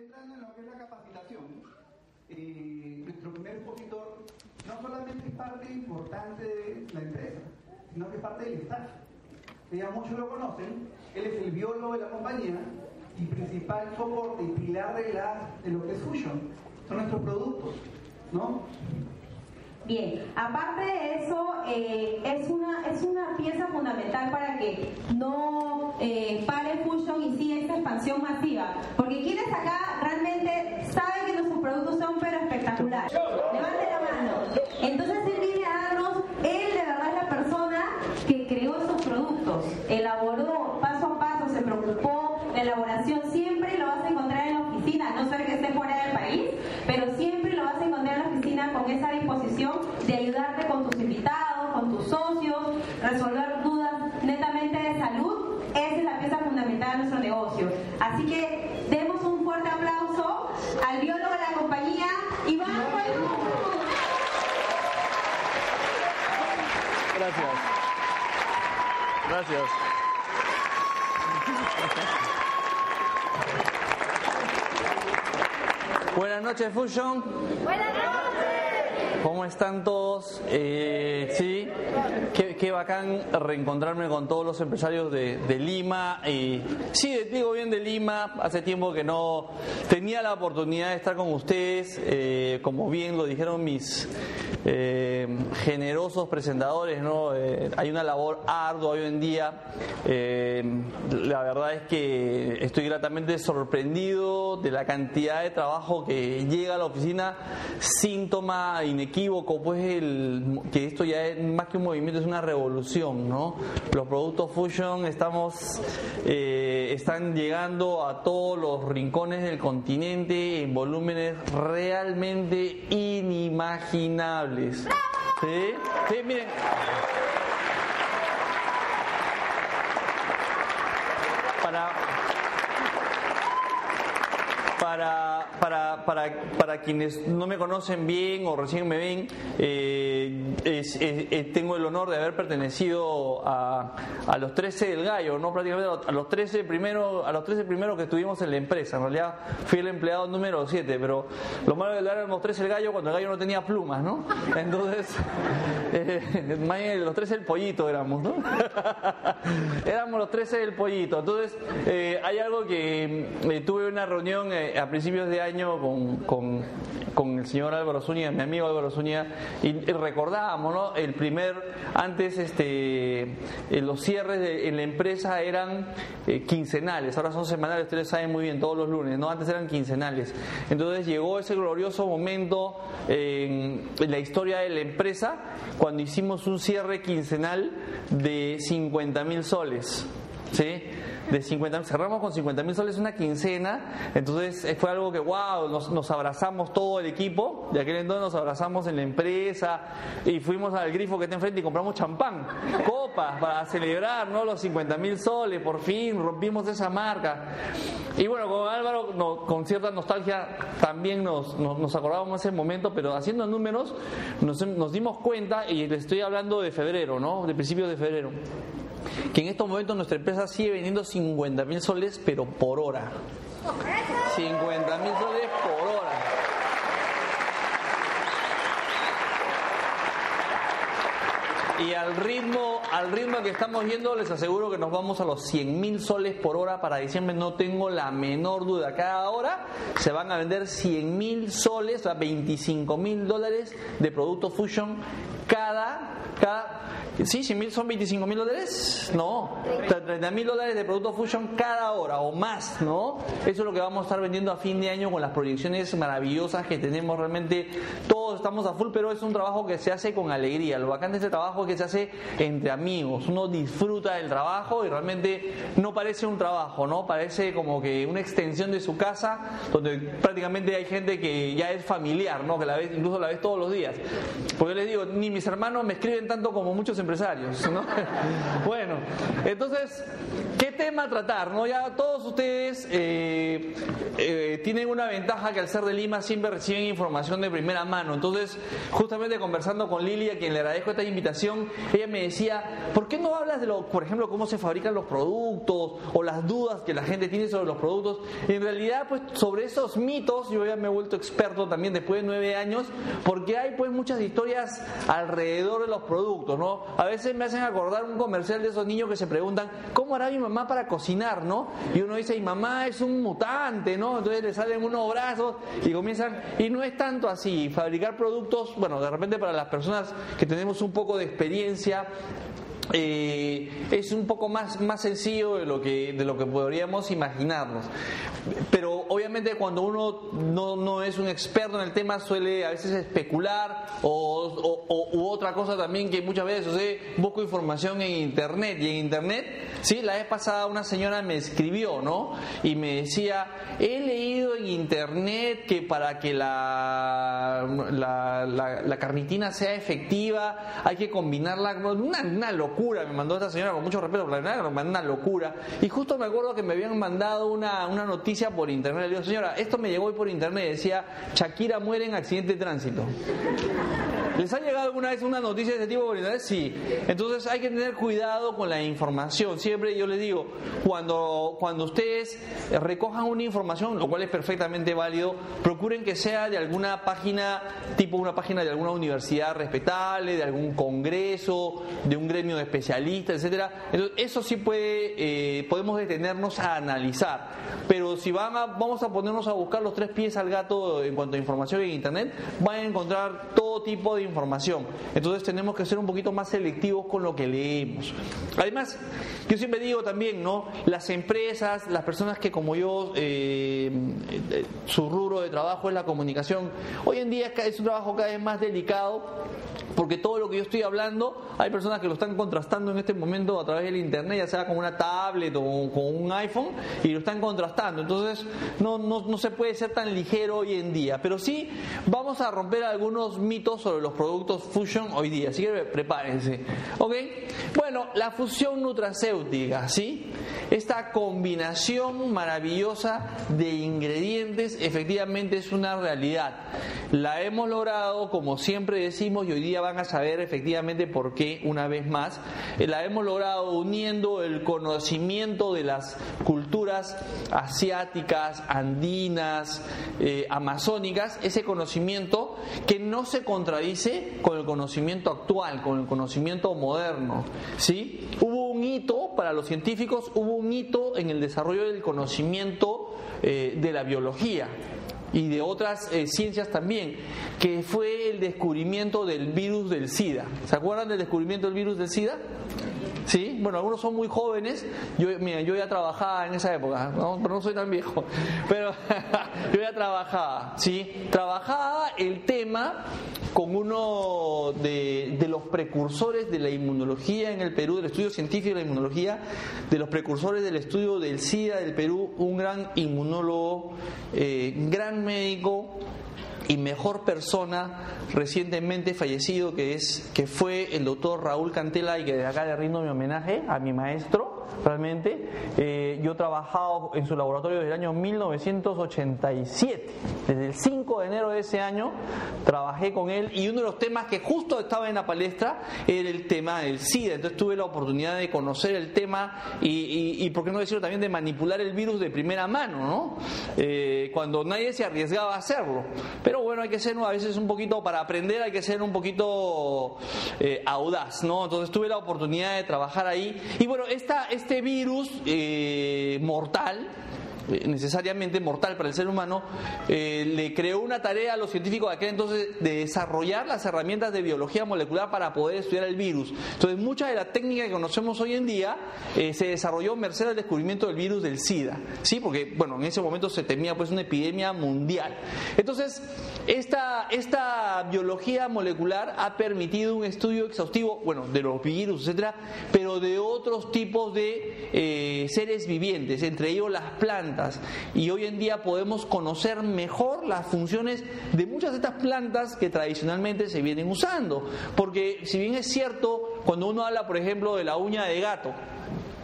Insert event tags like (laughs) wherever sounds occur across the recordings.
entrando en lo que es la capacitación, eh, nuestro primer expositor no solamente es parte importante de la empresa, sino que es parte del staff. Ya muchos lo conocen, él es el biólogo de la compañía y principal soporte y pilar de, la, de lo que es Fusion. Son nuestros productos, ¿no? Bien, aparte de eso, eh, es, una, es una pieza fundamental para que no eh, pare Fusion y siga esta expansión masiva. Porque quienes acá realmente saben que nuestros productos son pero espectaculares. Levante la mano. Entonces él viene a darnos, él de verdad es la persona que creó esos productos, elaboró paso a paso, se preocupó, la elaboración siempre lo vas a encontrar en la oficina, a no ser que esté fuera del país, pero siempre lo vas a encontrar en la oficina con esa disposición de ayudarte con tus invitados, con tus socios, resolver dudas netamente de salud. Esa es la pieza fundamental de nuestro negocio. Así que demos un fuerte aplauso al biólogo de la compañía, Iván Gracias. Gracias. Buenas noches, Fusion. Buenas noches. ¿Cómo están todos? Eh, sí, qué, qué, bacán reencontrarme con todos los empresarios de, de Lima. Y, sí, digo bien de Lima, hace tiempo que no tenía la oportunidad de estar con ustedes, eh, como bien lo dijeron mis eh, generosos presentadores, ¿no? Eh, hay una labor ardua hoy en día. Eh, la verdad es que estoy gratamente sorprendido de la cantidad de trabajo que llega a la oficina, síntoma inequívoco, pues que esto ya es más que un movimiento, es una revolución, ¿no? Los productos Fusion estamos, eh, están llegando a todos los rincones del continente en volúmenes realmente inimaginables. ¿Sí? Sí, miren. Para, para, para, para, para quienes no me conocen bien o recién me ven, eh, tengo el honor de haber pertenecido a, los 13 del gallo, no prácticamente a los 13 primeros, a los 13 primeros que estuvimos en la empresa. En realidad fui el empleado número 7, pero lo malo de dar los 13 del gallo cuando el gallo no tenía plumas, ¿no? Entonces, (laughs) eh, los 13 del pollito éramos, ¿no? (laughs) éramos los 13 del pollito. Entonces, eh, hay algo que eh, tuve una reunión a principios de año con, con, el señor Álvaro Zúñiga, mi amigo Álvaro Zúñiga, y El primer, antes este, los cierres de, en la empresa eran eh, quincenales, ahora son semanales, ustedes saben muy bien, todos los lunes, ¿no? Antes eran quincenales. Entonces llegó ese glorioso momento en, en la historia de la empresa cuando hicimos un cierre quincenal de 50 mil soles. ¿Sí? De 50 cerramos con 50 mil soles una quincena, entonces fue algo que, wow, nos, abrazamos todo el equipo, de aquel entonces nos abrazamos en la empresa y fuimos al grifo que está enfrente y compramos champán, copas para celebrar ¿no? los 50 mil soles, por fin rompimos esa marca. Y bueno, con Álvaro, con cierta nostalgia, también nos, nos, nos acordábamos ese momento, pero haciendo números nos, nos dimos cuenta, y le estoy hablando de febrero, ¿no? De principios de febrero que en estos momentos nuestra empresa sigue vendiendo 50 mil soles, pero por hora. 50 mil soles por hora. Y al ritmo, al ritmo que estamos yendo, les aseguro que nos vamos a los 100 mil soles por hora para diciembre, no tengo la menor duda. Cada hora se van a vender 100 mil soles, sea, 25 mil dólares de producto Fusion cada, cada Sí, son 25 mil dólares. No, 30 mil dólares de producto Fusion cada hora o más, ¿no? Eso es lo que vamos a estar vendiendo a fin de año con las proyecciones maravillosas que tenemos. Realmente todos estamos a full, pero es un trabajo que se hace con alegría. Lo bacán de este trabajo es que se hace entre amigos. Uno disfruta del trabajo y realmente no parece un trabajo, ¿no? Parece como que una extensión de su casa donde prácticamente hay gente que ya es familiar, ¿no? Que la ves, incluso la ves todos los días. Porque les digo, ni mis hermanos me escriben tanto como muchos empresarios, ¿no? (laughs) bueno, entonces ¿Qué tema tratar? ¿no? Ya todos ustedes eh, eh, tienen una ventaja que al ser de Lima siempre reciben información de primera mano. Entonces, justamente conversando con Lili, a quien le agradezco esta invitación, ella me decía, ¿por qué no hablas de, lo, por ejemplo, cómo se fabrican los productos o las dudas que la gente tiene sobre los productos? En realidad, pues sobre esos mitos, yo ya me he vuelto experto también después de nueve años, porque hay pues muchas historias alrededor de los productos, ¿no? A veces me hacen acordar un comercial de esos niños que se preguntan, ¿cómo hará mi mamá para cocinar, no? Y uno dice, mi mamá es un mutante, ¿no? Entonces le salen unos brazos y comienzan, y no es tanto así, fabricar productos, bueno, de repente para las personas que tenemos un poco de experiencia, eh, es un poco más, más sencillo de lo, que, de lo que podríamos imaginarnos. Pero obviamente cuando uno no, no es un experto en el tema suele a veces especular o, u otra cosa también que muchas veces sucede, busco información en internet y en internet, sí, la vez pasada una señora me escribió, ¿no? Y me decía, he leído en internet que para que la, la, la, carnitina sea efectiva hay que combinarla, una, una locura me mandó esta señora con mucho respeto, pero la mandó una locura. Y justo me acuerdo que me habían mandado una, una noticia por internet. Le digo, señora, esto me llegó hoy por internet, decía, Shakira muere en accidente de tránsito. ¿Les ha llegado alguna vez una noticia de este tipo? Sí. Entonces hay que tener cuidado con la información. Siempre yo les digo, cuando, cuando ustedes recojan una información, lo cual es perfectamente válido, procuren que sea de alguna página, tipo una página de alguna universidad respetable, de algún congreso, de un gremio de especialistas, etcétera. Entonces, eso sí puede, eh, podemos detenernos a analizar. Pero si van a, vamos a ponernos a buscar los tres pies al gato en cuanto a información en internet, van a encontrar todo tipo de información. Entonces tenemos que ser un poquito más selectivos con lo que leemos. Además, yo siempre digo también, ¿no? Las empresas, las personas que como yo, eh, eh, su rubro de trabajo es la comunicación, hoy en día es un trabajo cada vez más delicado porque todo lo que yo estoy hablando, hay personas que lo están contrastando en este momento a través del internet, ya sea con una tablet o con un iPhone, y lo están contrastando. Entonces, no, no, no se puede ser tan ligero hoy en día. Pero sí vamos a romper algunos mitos sobre los productos Fusion hoy día. Así que prepárense. ¿Ok? Bueno, la fusión nutracéutica, ¿sí? Esta combinación maravillosa de ingredientes efectivamente es una realidad. La hemos logrado, como siempre decimos, y hoy día van a saber efectivamente por qué una vez más. Eh, la hemos logrado uniendo el conocimiento de las culturas asiáticas, andinas, eh, amazónicas, ese conocimiento que no se contradice con el conocimiento actual, con el conocimiento moderno. ¿sí? Hubo un hito para los científicos, hubo un hito en el desarrollo del conocimiento eh, de la biología y de otras eh, ciencias también, que fue el descubrimiento del virus del SIDA. ¿Se acuerdan del descubrimiento del virus del SIDA? ¿Sí? Bueno, algunos son muy jóvenes. Yo, mira, yo ya trabajaba en esa época, ¿no? pero no soy tan viejo. (laughs) Pero (laughs) yo ya trabajaba, ¿sí? Trabajaba el tema con uno de, los precursores de la inmunología en el Perú, del estudio científico de la inmunología, de los precursores del estudio del SIDA del Perú, un gran inmunólogo, eh, gran médico, y mejor persona recientemente fallecido que es que fue el doctor Raúl Cantela y que de acá le rindo mi homenaje a mi maestro realmente. Eh, yo he trabajado en su laboratorio desde el año 1987. Desde el 5 de enero de ese año trabajé con él y uno de los temas que justo estaba en la palestra era el tema del SIDA. Entonces tuve la oportunidad de conocer el tema y, y, por qué no decirlo también, de manipular el virus de primera mano, ¿no? Eh, cuando nadie se arriesgaba a hacerlo. Pero bueno, hay que ser a veces un poquito, para aprender hay que ser un poquito eh, audaz, ¿no? Entonces tuve la oportunidad de trabajar ahí. Y bueno, esta, este virus eh, mortal necesariamente mortal para el ser humano, eh, le creó una tarea a los científicos de aquel entonces de desarrollar las herramientas de biología molecular para poder estudiar el virus. Entonces, mucha de la técnica que conocemos hoy en día eh, se desarrolló merced al descubrimiento del virus del SIDA, ¿sí? Porque, bueno, en ese momento se temía pues una epidemia mundial. Entonces, esta, esta biología molecular ha permitido un estudio exhaustivo, bueno, de los virus, etcétera, pero de otros tipos de seres vivientes, entre ellos las plantas y hoy en día podemos conocer mejor las funciones de muchas de estas plantas que tradicionalmente se vienen usando. Porque si bien es cierto, cuando uno habla, por ejemplo, de la uña de gato,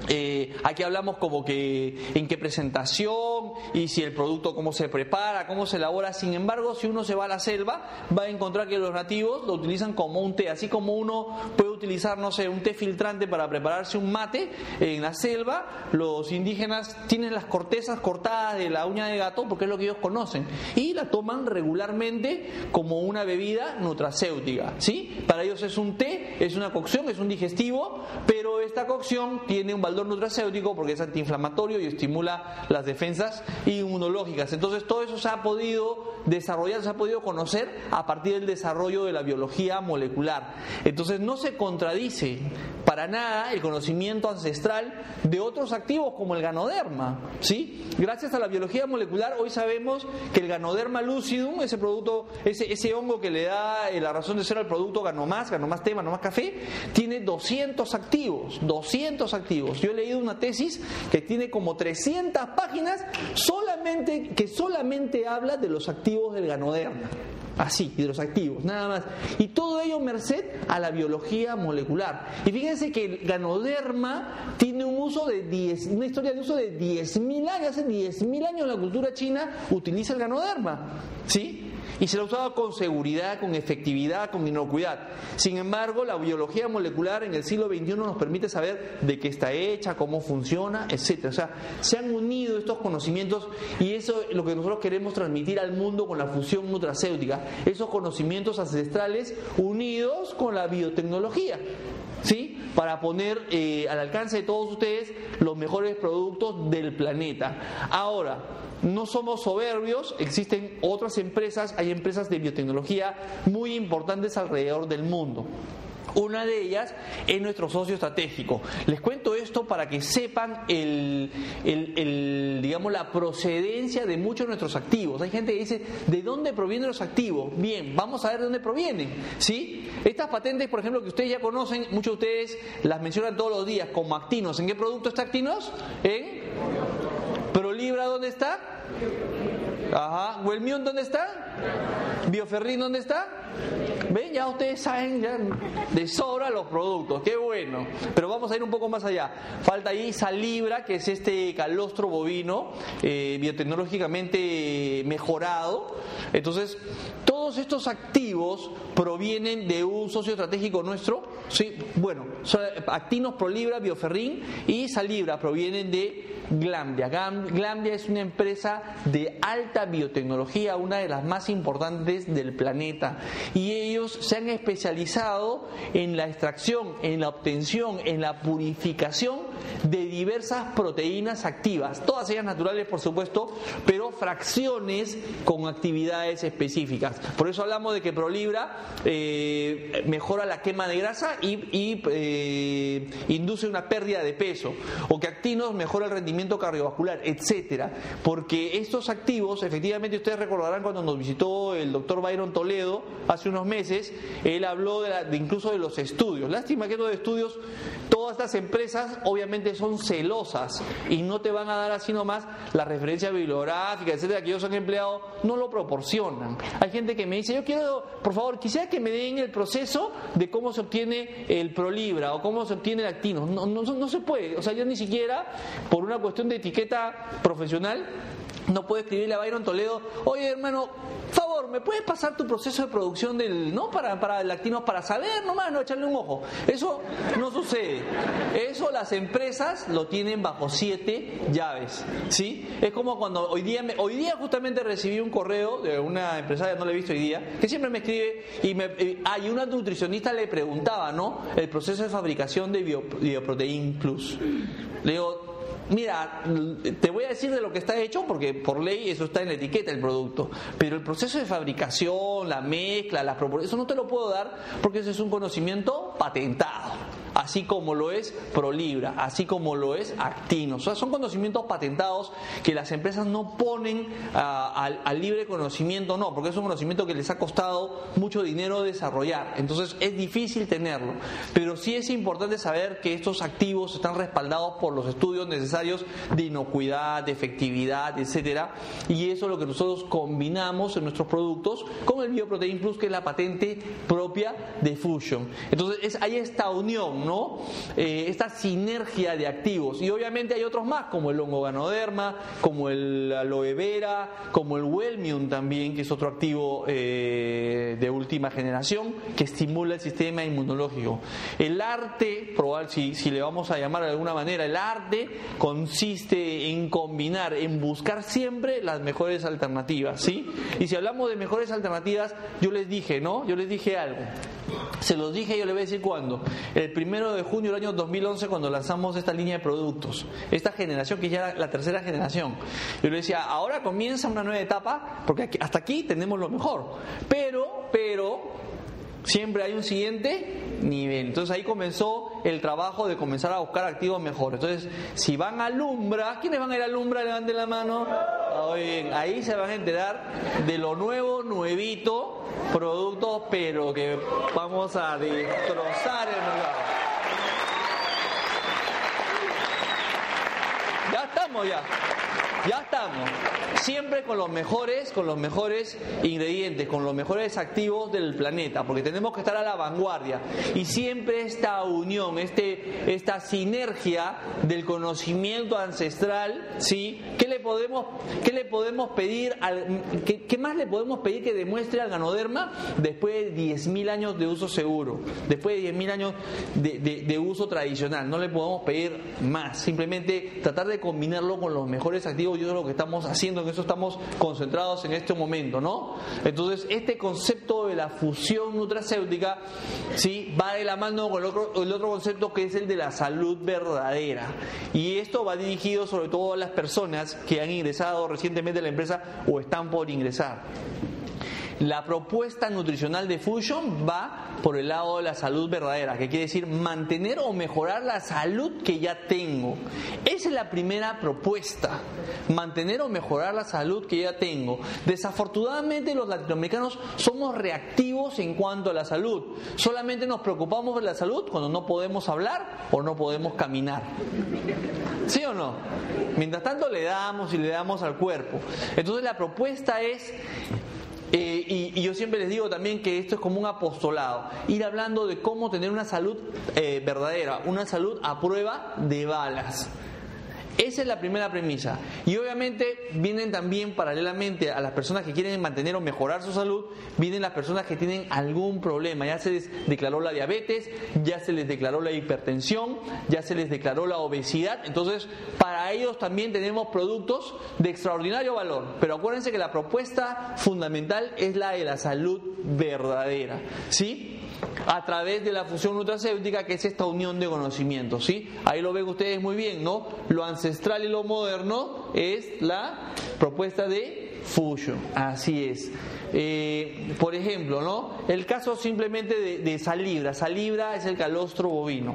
eh, aquí hablamos como que en qué presentación y si el producto cómo se prepara, cómo se elabora. Sin embargo, si uno se va a la selva, va a encontrar que los nativos lo utilizan como un té, así como uno puede utilizar, no sé, un té filtrante para prepararse un mate en la selva, los indígenas tienen las cortezas cortadas de la uña de gato porque es lo que ellos conocen y la toman regularmente como una bebida nutracéutica, ¿sí? Para ellos es un té, es una cocción, es un digestivo, pero esta cocción tiene un valor nutracéutico porque es antiinflamatorio y estimula las defensas inmunológicas. Entonces todo eso se ha podido desarrollar, se ha podido conocer a partir del desarrollo de la biología molecular. Entonces no se contradice para nada el conocimiento ancestral de otros activos como el ganoderma. ¿sí? Gracias a la biología molecular hoy sabemos que el ganoderma lucidum, ese producto, ese, ese hongo que le da eh, la razón de ser al producto ganomás, ganomás té, ganomás café, tiene 200 activos, 200 activos. Yo he leído una tesis que tiene como 300 páginas solamente, que solamente habla de los activos del ganoderma. Así, de los activos, nada más. Y todo ello merced a la biología molecular. Y fíjense que el ganoderma tiene un uso de 10, una historia de uso de 10.000 años. Hace 10.000 años la cultura china utiliza el ganoderma. ¿Sí? Y se la usaba con seguridad, con efectividad, con inocuidad. Sin embargo, la biología molecular en el siglo XXI nos permite saber de qué está hecha, cómo funciona, etc. O sea, se han unido estos conocimientos y eso es lo que nosotros queremos transmitir al mundo con la fusión nutracéutica, esos conocimientos ancestrales unidos con la biotecnología. ¿Sí? Para poner eh, al alcance de todos ustedes los mejores productos del planeta. Ahora, no somos soberbios, existen otras empresas, hay empresas de biotecnología muy importantes alrededor del mundo. Una de ellas es nuestro socio estratégico. Les cuento esto para que sepan el, digamos, la procedencia de muchos de nuestros activos. Hay gente que dice, ¿de dónde provienen los activos? Bien, vamos a ver de dónde provienen. ¿sí? Estas patentes, por ejemplo, que ustedes ya conocen, muchos de ustedes las mencionan todos los días como Actinos. ¿En qué producto está Actinos? En dónde está? Ajá. ¿Huelmión dónde está? ¿Bioferrín dónde está? ¿Ven? Ya ustedes saben ya de sobra los productos. Qué bueno. Pero vamos a ir un poco más allá. Falta ahí Salibra, que es este calostro bovino eh, biotecnológicamente mejorado. Entonces, todos estos activos provienen de un socio estratégico nuestro. Sí, bueno, Actinos Prolibra, Bioferrín y Salibra provienen de Glambia. Glambia es una empresa de alta biotecnología, una de las más importantes del planeta. Y ellos se han especializado en la extracción, en la obtención, en la purificación de diversas proteínas activas, todas ellas naturales por supuesto, pero fracciones con actividades específicas. Por eso hablamos de que Prolibra eh, mejora la quema de grasa y, eh, induce una pérdida de peso, o que Actinos mejora el rendimiento cardiovascular, etcétera, porque estos activos, efectivamente ustedes recordarán cuando nos visitó el doctor Byron Toledo hace unos meses, él habló de, incluso de los estudios. Lástima que los estudios, todas estas empresas obviamente son celosas y no te van a dar así nomás la referencia bibliográfica, etcétera, que ellos han empleado, no lo proporcionan. Hay gente que me dice, yo quiero, por favor, quisiera que me den el proceso de cómo se obtiene el Prolibra o cómo se obtiene el Actino. No, no, no se puede, o sea, ya ni siquiera por una cuestión de etiqueta profesional no puede escribirle a Byron Toledo, oye hermano, favor, ¿me puedes pasar tu proceso de producción del, no para, para lactinos para saber nomás, no echarle un ojo? Eso no sucede. Eso las empresas lo tienen bajo siete llaves, ¿sí? Es como cuando hoy día, hoy día justamente recibí un correo de una empresaria, no la he visto hoy día, que siempre me escribe y me, hay una nutricionista le preguntaba, ¿no? El proceso de fabricación de Bioprotein Plus. Le digo, Mira, te voy a decir de lo que está hecho porque por ley eso está en la etiqueta del producto, pero el proceso de fabricación, la mezcla, las proporciones, eso no te lo puedo dar porque ese es un conocimiento patentado así como lo es Prolibra, así como lo es Actino. O sea, son conocimientos patentados que las empresas no ponen ah, al, libre conocimiento, no, porque es un conocimiento que les ha costado mucho dinero desarrollar. Entonces es difícil tenerlo. Pero sí es importante saber que estos activos están respaldados por los estudios necesarios de inocuidad, de efectividad, etcétera. Y eso es lo que nosotros combinamos en nuestros productos con el Bioprotein Plus, que es la patente propia de Fusion. Entonces es, hay esta unión, ¿no? Eh, esta sinergia de activos. Y obviamente hay otros más, como el hongo ganoderma, como el aloe vera, como el Wellmium también, que es otro activo eh, de última generación, que estimula el sistema inmunológico. El arte, probar si, si le vamos a llamar de alguna manera, el arte consiste en combinar, en buscar siempre las mejores alternativas, ¿sí? Y si hablamos de mejores alternativas, yo les dije, ¿no? Yo les dije algo. Se los dije, yo les voy a decir cuándo. El primero de junio del año 2011, cuando lanzamos esta línea de productos, esta generación que ya era la tercera generación. Yo les decía, ahora comienza una nueva etapa, porque hasta aquí tenemos lo mejor. Pero, pero, siempre hay un siguiente nivel. Entonces ahí comenzó el trabajo de comenzar a buscar activos mejores. Entonces, si van a Lumbra, ¿quiénes van a ir a Lumbra? Levanten la mano. ahí se van a enterar de lo nuevo, nuevito, productos, pero que vamos a destrozar el mercado. Ya estamos ya. Estamos. Siempre con los mejores, con los mejores ingredientes, con los mejores activos del planeta, porque tenemos que estar a la vanguardia. Y siempre esta unión, este, esta sinergia del conocimiento ancestral, ¿sí? ¿Qué le podemos, qué le podemos pedir al, qué, más le podemos pedir que demuestre al ganoderma después de 10.000 años de uso seguro, después de 10.000 años de, de uso tradicional? No le podemos pedir más, simplemente tratar de combinarlo con los mejores activos eso es lo que estamos haciendo, en eso estamos concentrados en este momento, ¿no? Entonces, este concepto de la fusión nutracéutica, ¿sí? Va de la mano con el otro, el otro concepto que es el de la salud verdadera. Y esto va dirigido sobre todo a las personas que han ingresado recientemente a la empresa o están por ingresar. La propuesta nutricional de Fusion va por el lado de la salud verdadera, que quiere decir mantener o mejorar la salud que ya tengo. Esa es la primera propuesta, mantener o mejorar la salud que ya tengo. Desafortunadamente los latinoamericanos somos reactivos en cuanto a la salud. Solamente nos preocupamos de la salud cuando no podemos hablar o no podemos caminar. ¿Sí o no? Mientras tanto le damos y le damos al cuerpo. Entonces la propuesta es eh, y, yo siempre les digo también que esto es como un apostolado, ir hablando de cómo tener una salud eh, verdadera, una salud a prueba de balas. Esa es la primera premisa. Y obviamente vienen también paralelamente a las personas que quieren mantener o mejorar su salud, vienen las personas que tienen algún problema. Ya se les declaró la diabetes, ya se les declaró la hipertensión, ya se les declaró la obesidad. Entonces, para ellos también tenemos productos de extraordinario valor. Pero acuérdense que la propuesta fundamental es la de la salud verdadera. ¿Sí? A través de la fusión nutracéutica, que es esta unión de conocimientos. ¿sí? Ahí lo ven ustedes muy bien, ¿no? Lo ancestral y lo moderno es la propuesta de fusion. Así es. Eh, por ejemplo, ¿no? El caso simplemente de, de salibra. Salibra es el calostro bovino.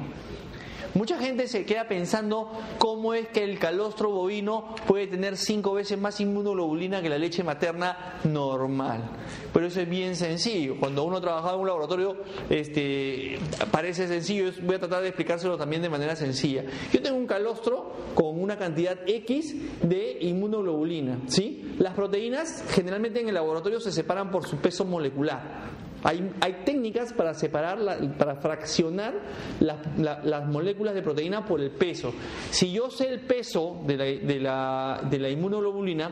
Mucha gente se queda pensando cómo es que el calostro bovino puede tener cinco veces más inmunoglobulina que la leche materna normal. Pero eso es bien sencillo. Cuando uno trabaja en un laboratorio, este, parece sencillo. Voy a tratar de explicárselo también de manera sencilla. Yo tengo un calostro con una cantidad X de inmunoglobulina. ¿sí? Las proteínas generalmente en el laboratorio se separan por su peso molecular. Hay, técnicas para separar, para fraccionar las moléculas de proteína por el peso. Si yo sé el peso la, la, de la inmunoglobulina,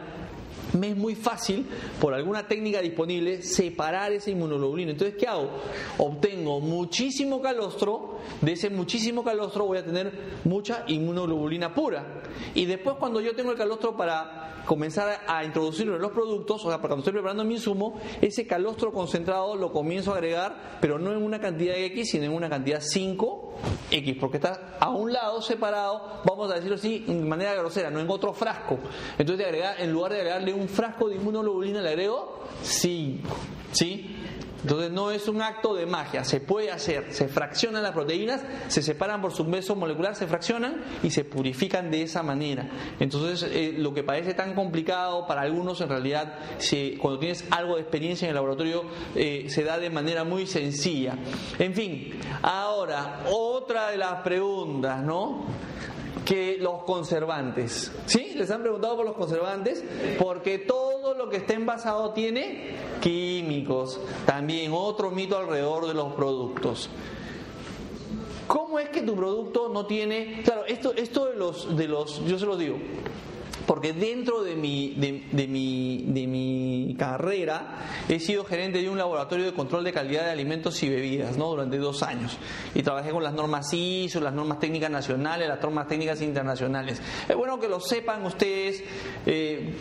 me es muy fácil, por alguna técnica disponible, separar esa inmunoglobulina. Entonces, ¿qué hago? Obtengo muchísimo calostro, de ese muchísimo calostro voy a tener mucha inmunoglobulina pura. Y después cuando yo tengo el calostro para comenzar a introducirlo en los productos, o sea, cuando estoy preparando mi insumo, ese calostro concentrado lo comienzo a agregar, pero no en una cantidad X, sino en una cantidad 5X, porque está a un lado separado, vamos a decirlo así, de manera grosera, no en otro frasco. Entonces, de agregar, en lugar de agregarle un frasco de inmunoglobulina, le agrego 5. ¿Sí? Entonces no es un acto de magia, se puede hacer, se fraccionan las proteínas, se separan por su beso molecular, se fraccionan y se purifican de esa manera. Entonces eh, lo que parece tan complicado para algunos en realidad, si, cuando tienes algo de experiencia en el laboratorio, eh, se da de manera muy sencilla. En fin, ahora otra de las preguntas, ¿no? Que los conservantes. ¿Sí? ¿Les han preguntado por los conservantes? Porque todo lo que esté envasado tiene químicos. También otro mito alrededor de los productos. ¿Cómo es que tu producto no tiene... Claro, esto, esto de los, de los, yo se los digo, porque dentro de mi, de, mi, de mi carrera he sido gerente de un laboratorio de control de calidad de alimentos y bebidas ¿no? durante dos años y trabajé con las normas ISO, las normas técnicas nacionales, las normas técnicas internacionales. Es bueno que lo sepan ustedes, eh,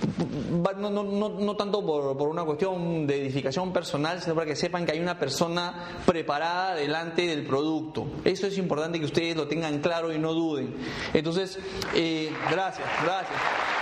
no, no, no, no, tanto por, por una cuestión de edificación personal, sino para que sepan que hay una persona preparada delante del producto. Eso es importante que ustedes lo tengan claro y no duden. Entonces, eh, gracias, gracias.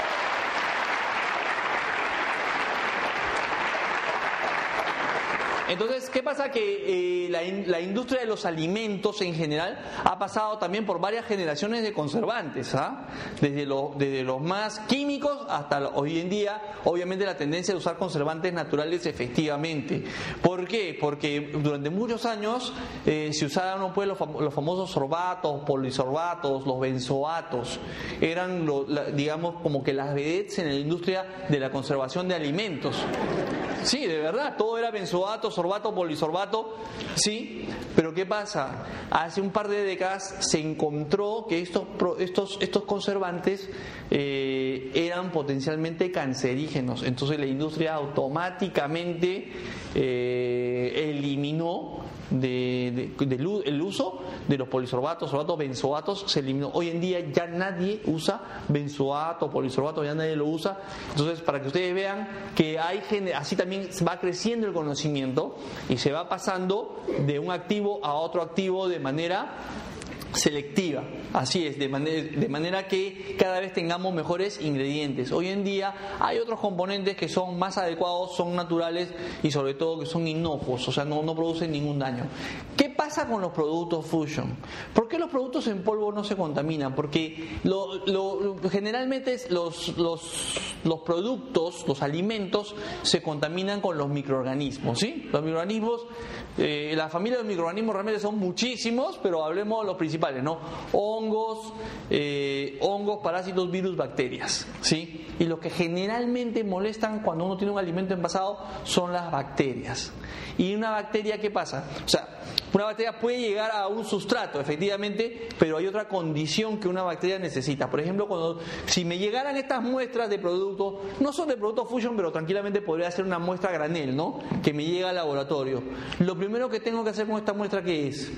Entonces, ¿qué pasa? Que eh, la, industria de los alimentos en general ha pasado también por varias generaciones de conservantes, ¿ah? desde, los más químicos hasta hoy en día, obviamente la tendencia de usar conservantes naturales efectivamente. ¿Por qué? Porque durante muchos años eh, se usaban pues, los, los, famosos sorbatos, polisorbatos, los benzoatos, eran, digamos, como que las vedettes en la industria de la conservación de alimentos. Sí, de verdad, todo era benzoato, sorbato, polisorbato, sí, pero ¿qué pasa? Hace un par de décadas se encontró que estos, estos, estos conservantes eh, eran potencialmente cancerígenos, entonces la industria automáticamente eh, eliminó de, el uso de los polisorbatos, sorbatos, benzoatos se eliminó. Hoy en día ya nadie usa benzoato, polisorbato, ya nadie lo usa. Entonces, para que ustedes vean que hay así también va creciendo el conocimiento y se va pasando de un activo a otro activo de manera selectiva. Así es, de de manera que cada vez tengamos mejores ingredientes. Hoy en día hay otros componentes que son más adecuados, son naturales y sobre todo que son inocuos, o sea, no, no producen ningún daño. ¿Qué pasa con los productos Fusion? ¿Por qué los productos en polvo no se contaminan? Porque generalmente los, productos, los alimentos, se contaminan con los microorganismos. ¿sí? Los microorganismos, eh, la familia de microorganismos realmente son muchísimos, pero hablemos de los principales, ¿no? Hongos, eh, hongos, parásitos, virus, bacterias. ¿sí? Y lo que generalmente molestan cuando uno tiene un alimento envasado son las bacterias. ¿Y una bacteria qué pasa? O sea, una bacteria puede llegar a un sustrato, efectivamente, pero hay otra condición que una bacteria necesita. Por ejemplo, cuando si me llegaran estas muestras de productos, no son de producto Fusion, pero tranquilamente podría ser una muestra granel, ¿no? Que me llega al laboratorio. Lo primero que tengo que hacer con esta muestra, ¿qué es?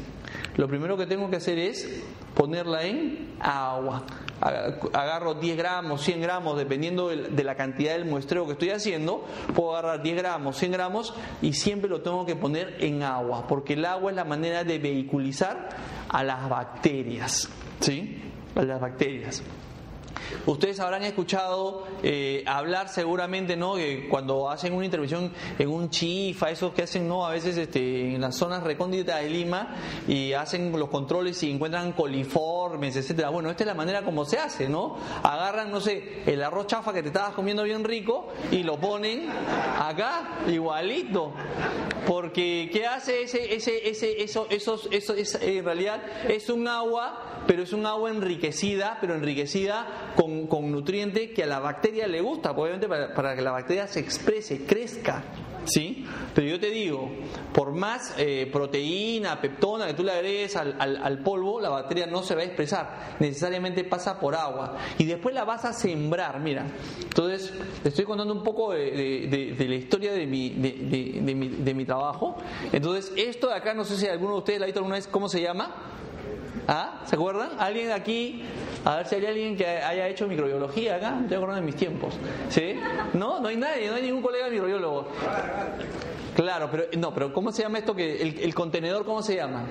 Lo primero que tengo que hacer es ponerla en agua agarro 10 gramos, 100 gramos, dependiendo de la cantidad del muestreo que estoy haciendo, puedo agarrar 10 gramos, 100 gramos y siempre lo tengo que poner en agua, porque el agua es la manera de vehiculizar a las bacterias, ¿sí? A las bacterias. Ustedes habrán escuchado eh, hablar seguramente, ¿no? Que cuando hacen una intervención en un chifa, esos que hacen, ¿no? A veces este, en las zonas recónditas de Lima y hacen los controles y encuentran coliformes, etcétera. Bueno, esta es la manera como se hace, ¿no? Agarran, no sé, el arroz chafa que te estabas comiendo bien rico y lo ponen acá igualito. Porque ¿qué hace ese, ese, ese, eso, esos, eso, es, en realidad es un agua, pero es un agua enriquecida, pero enriquecida con, con nutriente que a la bacteria le gusta, obviamente para, que la bacteria se exprese, crezca. ¿Sí? Pero yo te digo, por más eh, proteína, peptona que tú le agregues al, al, polvo, la bacteria no se va a expresar. Necesariamente pasa por agua. Y después la vas a sembrar, mira. Entonces, te estoy contando un poco de, de, la historia de mi, mi, de, mi, trabajo. Entonces, esto de acá, no sé si alguno de ustedes la ha visto alguna vez, ¿cómo se llama? ¿Ah? ¿Se acuerdan? ¿Alguien aquí? A ver si hay alguien que haya hecho microbiología acá. Estoy acordando de mis tiempos. ¿Sí? No, no hay nadie, no hay ningún colega microbiólogo. Claro, pero no, pero ¿cómo se llama esto que el, contenedor cómo se llama?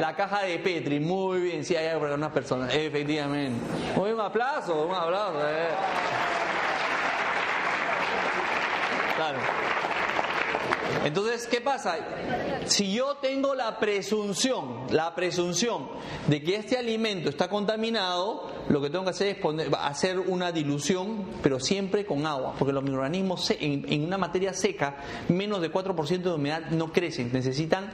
La caja de Petri. Muy bien, sí hay algunas personas, efectivamente. Muy un aplauso, un aplauso. Eh. Claro. Entonces, ¿qué pasa? Si yo tengo la presunción, la presunción de que este alimento está contaminado, lo que tengo que hacer es poner, hacer una dilución, pero siempre con agua, porque los microorganismos en, una materia seca, menos de 4% de humedad no crecen, necesitan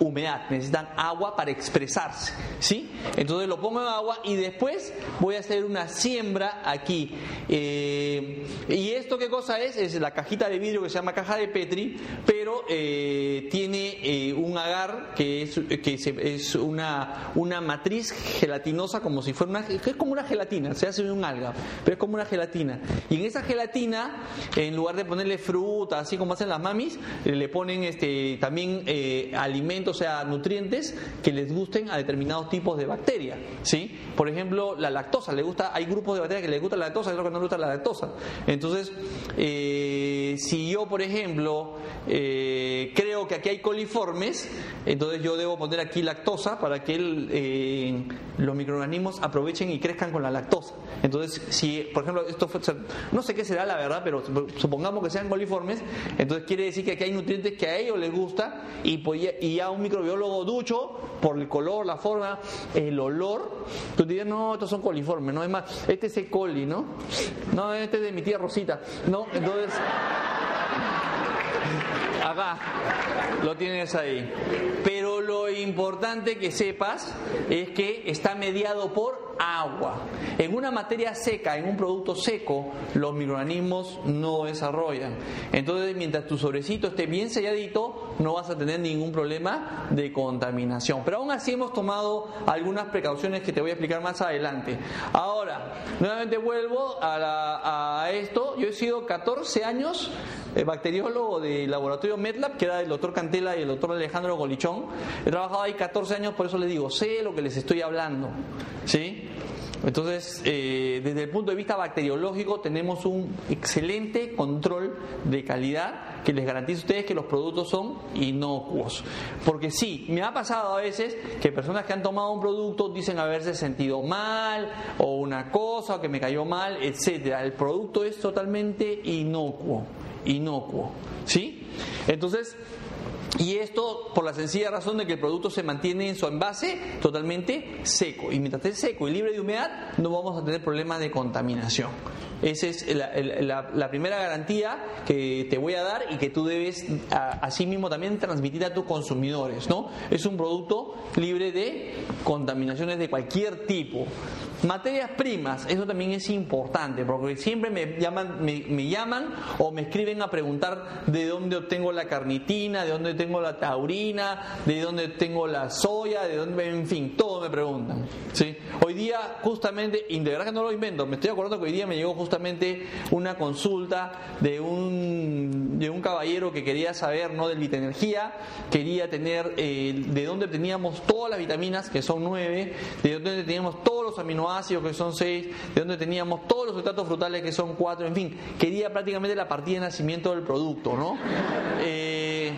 humedad, necesitan agua para expresarse, ¿sí? Entonces lo pongo en agua y después voy a hacer una siembra aquí. Eh, ¿Y esto qué cosa es? Es la cajita de vidrio que se llama caja de Petri, pero eh, tiene eh, un agar que es, que es una, una matriz gelatinosa como si fuera una... una gelatina, se hace un alga, pero es como una gelatina. Y en esa gelatina, en lugar de ponerle fruta, así como hacen las mamis, le ponen este, también alimentos, o sea, nutrientes que les gusten a determinados tipos de bacterias. ¿sí? Por ejemplo, la lactosa, le gusta, hay grupos de bacterias que les gusta la lactosa y otros que no les gusta la lactosa. Entonces, eh, si yo, por ejemplo, eh, creo que aquí hay coliformes, entonces yo debo poner aquí lactosa para que eh, los microorganismos aprovechen y crezcan con la lactosa. Entonces, si, por ejemplo, esto no sé qué será la verdad, pero supongamos que sean coliformes, entonces quiere decir que aquí hay nutrientes que a ellos les gusta y, pues, y ya un microbiólogo ducho, por el color, la forma, el olor, tú dirías, no, estos son coliformes, no es más, este es E. coli, ¿no? No, este es de mi tía Rosita, ¿no? Entonces, acá lo tienes ahí. Pero lo importante que sepas es que está mediado por agua. En una materia seca, en un producto seco, los microorganismos no desarrollan. Entonces, mientras tu sobrecito esté bien selladito, no vas a tener ningún problema de contaminación. Pero aún así hemos tomado algunas precauciones que te voy a explicar más adelante. Ahora, nuevamente vuelvo a, esto. Yo he sido 14 años eh, bacteriólogo del laboratorio MedLab, que era el doctor Cantela y el doctor Alejandro Golichón. He trabajado ahí 14 años, por eso les digo, sé lo que les estoy hablando. ¿Sí? Entonces, eh, desde el punto de vista bacteriológico, tenemos un excelente control de calidad que les garantiza a ustedes que los productos son inocuos. Porque sí, me ha pasado a veces que personas que han tomado un producto dicen haberse sentido mal, o una cosa, o que me cayó mal, etcétera. El producto es totalmente inocuo, inocuo. ¿Sí? Entonces, y esto por la sencilla razón de que el producto se mantiene en su envase totalmente seco. Y mientras esté seco y libre de humedad, no vamos a tener problemas de contaminación. Esa es la, primera garantía que te voy a dar y que tú debes asimismo también transmitir a tus consumidores. ¿no? Es un producto libre de contaminaciones de cualquier tipo. Materias primas, eso también es importante, porque siempre me llaman, o me escriben a preguntar de dónde obtengo la carnitina, de dónde tengo la taurina, de dónde tengo la soya, de dónde, en fin, todo me preguntan. Hoy día, justamente, integrar que no lo invento, me estoy acordando que hoy día me llegó justamente una consulta de un, de un caballero que quería saber ¿no? del energía, quería tener eh, de dónde teníamos todas las vitaminas, que son nueve, de dónde teníamos todos los aminoácidos, ácidos que son seis, de donde teníamos todos los sustratos frutales que son cuatro, en fin, quería prácticamente la partida de nacimiento del producto, ¿no? Eh,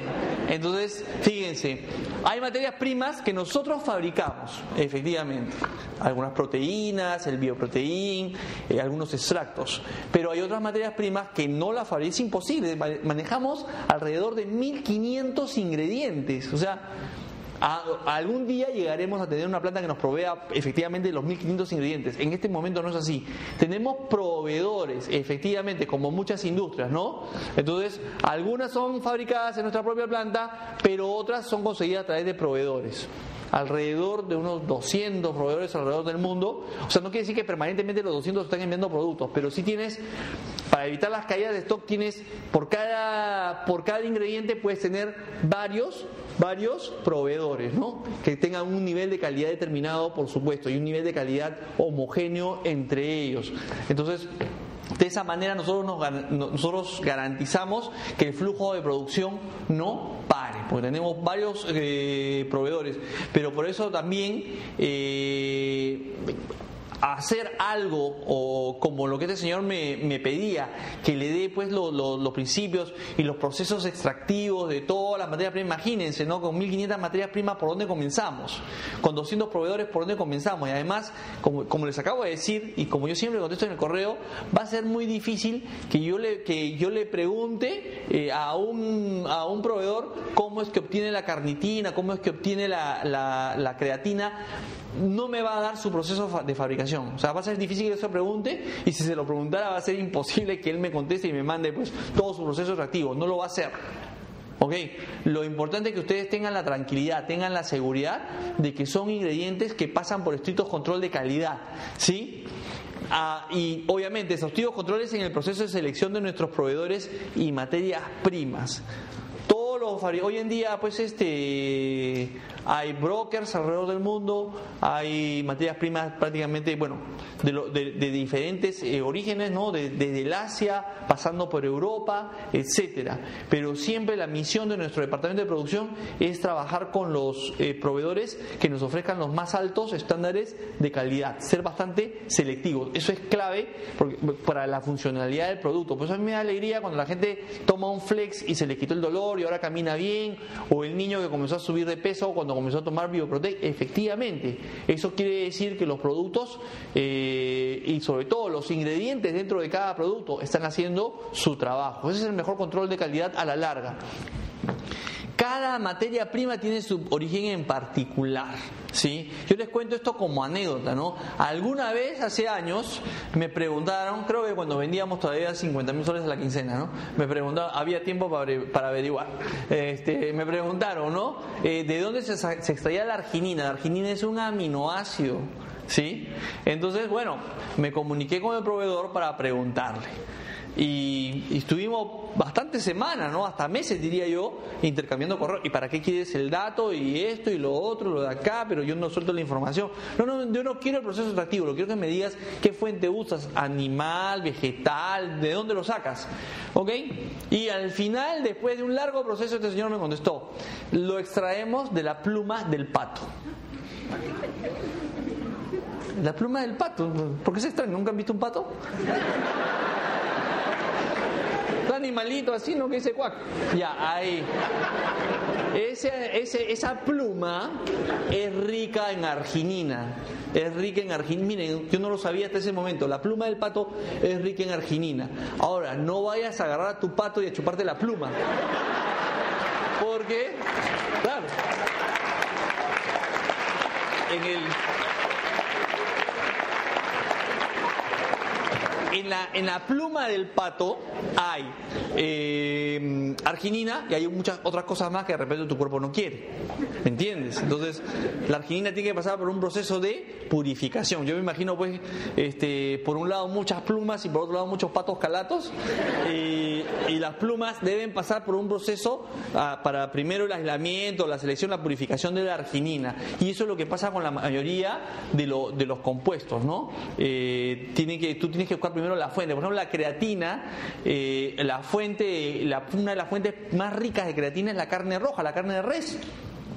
entonces, fíjense, hay materias primas que nosotros fabricamos, efectivamente, algunas proteínas, el bioproteín, eh, algunos extractos, pero hay otras materias primas que no las fabricamos, es imposible, manejamos alrededor de 1500 ingredientes, o sea, algún día llegaremos a tener una planta que nos provea efectivamente los 1500 ingredientes. En este momento no es así. Tenemos proveedores, efectivamente, como muchas industrias, ¿no? Entonces, algunas son fabricadas en nuestra propia planta, pero otras son conseguidas a través de proveedores alrededor de unos 200 proveedores alrededor del mundo. O sea, no quiere decir que permanentemente los 200 están enviando productos, pero sí tienes, para evitar las caídas de stock, tienes por cada, por cada ingrediente puedes tener varios varios proveedores, ¿no? Que tengan un nivel de calidad determinado, por supuesto, y un nivel de calidad homogéneo entre ellos. Entonces, de esa manera nosotros, nos, nosotros garantizamos que el flujo de producción no pare, porque tenemos varios eh, proveedores, pero por eso también eh, hacer algo o como lo que este señor me, pedía, que le dé pues los principios y los procesos extractivos de todas las materias primas. Imagínense, ¿no? Con 1500 materias primas, ¿por dónde comenzamos? Con 200 proveedores, ¿por dónde comenzamos? Y además, como, les acabo de decir, y como yo siempre contesto en el correo, va a ser muy difícil que yo le, que yo le pregunte eh, a, un, a un proveedor cómo es que obtiene la carnitina, cómo es que obtiene la, la creatina no me va a dar su proceso de fabricación. O sea, va a ser difícil que se pregunte y si se lo preguntara va a ser imposible que él me conteste y me mande pues todo su proceso reactivo. No lo va a hacer. ¿Ok? Lo importante es que ustedes tengan la tranquilidad, tengan la seguridad de que son ingredientes que pasan por estricto control de calidad. ¿Sí? Ah, y obviamente exhaustivos controles en el proceso de selección de nuestros proveedores y materias primas. Hoy en día pues este hay brokers alrededor del mundo, hay materias primas prácticamente, bueno, de, diferentes eh, orígenes, ¿no? De- desde el Asia, pasando por Europa, etcétera. Pero siempre la misión de nuestro departamento de producción es trabajar con los eh, proveedores que nos ofrezcan los más altos estándares de calidad, ser bastante selectivos. Eso es clave para la funcionalidad del producto. Pues a mí me da alegría cuando la gente toma un flex y se le quitó el dolor y ahora camina bien, o el niño que comenzó a subir de peso cuando comenzó a tomar Bioprotect. Efectivamente, eso quiere decir que los productos eh, y sobre todo los ingredientes dentro de cada producto están haciendo su trabajo. Ese es el mejor control de calidad a la larga. Cada materia prima tiene su origen en particular, ¿sí? Yo les cuento esto como anécdota, ¿no? Alguna vez, hace años, me preguntaron, creo que cuando vendíamos todavía 50 mil soles a la quincena, ¿no? Me preguntaron, había tiempo para, averi- para averiguar. Este, me preguntaron, ¿no? Eh, ¿De dónde se, se extraía la arginina? La arginina es un aminoácido, ¿sí? Entonces, bueno, me comuniqué con el proveedor para preguntarle. Y, estuvimos bastantes semanas, ¿no? Hasta meses, diría yo, intercambiando correos. ¿Y para qué quieres el dato? Y esto, y lo otro, lo de acá, pero yo no suelto la información. No, no, yo no quiero el proceso extractivo, lo quiero que me digas qué fuente usas, animal, vegetal, de dónde lo sacas. ¿Ok? Y al final, después de un largo proceso, este señor me contestó, lo extraemos de la pluma del pato. La pluma del pato, ¿por qué se extrae? ¿Nunca han visto un pato? Animalito así, ¿no? Que dice cuac. Ya, ahí. Ese- esa pluma es rica en arginina. Es rica en arginina. Miren, yo no lo sabía hasta ese momento. La pluma del pato es rica en arginina. Ahora, no vayas a agarrar a tu pato y a chuparte la pluma. Porque, claro, en el, en la, en la pluma del pato hay eh, arginina y hay muchas otras cosas más que de repente tu cuerpo no quiere. ¿Me entiendes? Entonces, la arginina tiene que pasar por un proceso de purificación. Yo me imagino, pues, este, por un lado muchas plumas y por otro lado muchos patos calatos. Y, y las plumas deben pasar por un proceso ah, para primero el aislamiento, la selección, la purificación de la arginina. Y eso es lo que pasa con la mayoría de, lo- de los compuestos, ¿no? Eh, que, tú tienes que buscar primero la fuente. Por ejemplo, la creatina, eh, la fuente, la, una de las fuentes más ricas de creatina es la carne roja, la carne de res.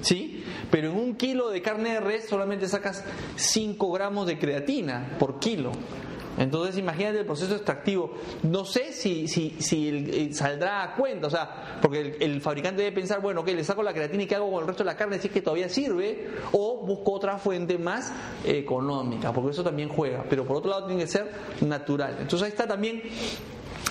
¿Sí? Pero en un kilo de carne de res solamente sacas 5 gramos de creatina por kilo. Entonces imagínate el proceso extractivo. No sé si, si, eh, saldrá a cuenta, o sea, porque el, el fabricante debe pensar, bueno, ok, le saco la creatina y qué hago con el resto de la carne si es que todavía sirve, o busco otra fuente más económica, porque eso también juega. Pero por otro lado tiene que ser natural. Entonces ahí está también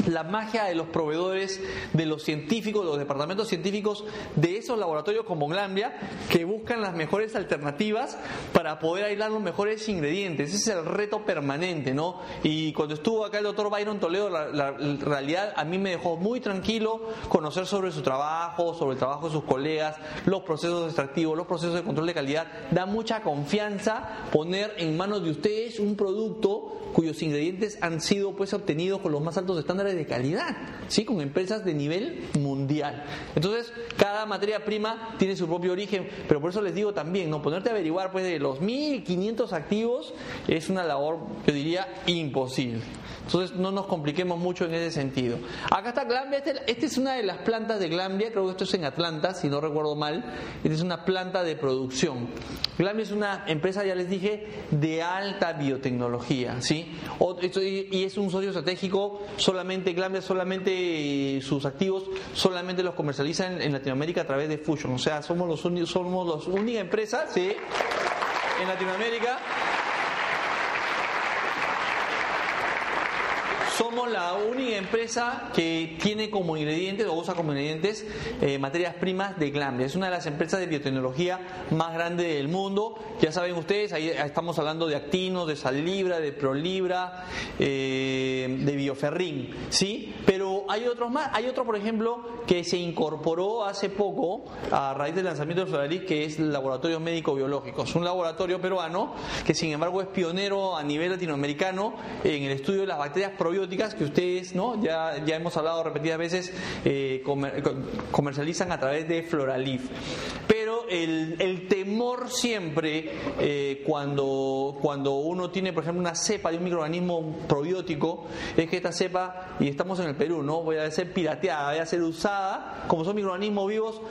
la magia de los proveedores, de los científicos, de los departamentos científicos de esos laboratorios como Glambia, que buscan las mejores alternativas para poder aislar los mejores ingredientes. Ese es el reto permanente, ¿no? Y cuando estuvo acá el doctor Byron Toledo, la, la- realidad a mí me dejó muy tranquilo conocer sobre su trabajo, sobre el trabajo de sus colegas, los procesos extractivos, los procesos de control de calidad. Da mucha confianza poner en manos de ustedes un producto cuyos ingredientes han sido pues obtenidos con los más altos estándares de calidad, ¿sí? con empresas de nivel mundial. Entonces, cada materia prima tiene su propio origen, pero por eso les digo también, no ponerte a averiguar pues de los 1500 activos es una labor, yo diría, imposible. Entonces no nos compliquemos mucho en este sentido. Acá está Glambia, esta este es una de las plantas de Glambia, creo que esto es en Atlanta, si no recuerdo mal. Esta es una planta de producción. Glambia es una empresa, ya les dije, de alta biotecnología, ¿sí? Y es un socio estratégico, solamente Glambia, solamente eh, sus activos, solamente los comercializa en, Latinoamérica a través de Fusion. O sea, somos los somos la única empresa, ¿sí? En Latinoamérica Somos la única empresa que tiene como ingredientes o usa como ingredientes eh, materias primas de Glambia. Es una de las empresas de biotecnología más grandes del mundo. Ya saben ustedes, ahí estamos hablando de Actino, de Salibra, de Prolibra, eh, de Bioferrin, ¿sí? Pero hay otros más. Hay otro, por ejemplo, que se incorporó hace poco a raíz del lanzamiento de Solaris, que es el Laboratorio Médico Biológico. Es un laboratorio peruano que, sin embargo, es pionero a nivel latinoamericano en el estudio de las bacterias probióticas que ustedes, ¿no? Ya, ya hemos hablado repetidas veces, eh, comercializan a través de Floralif. Pero el, temor siempre, eh, cuando, cuando uno tiene, por ejemplo, una cepa de un microorganismo probiótico, es que esta cepa, y estamos en el Perú, ¿no? Voy a ser pirateada, voy a ser usada, como son microorganismos vivos,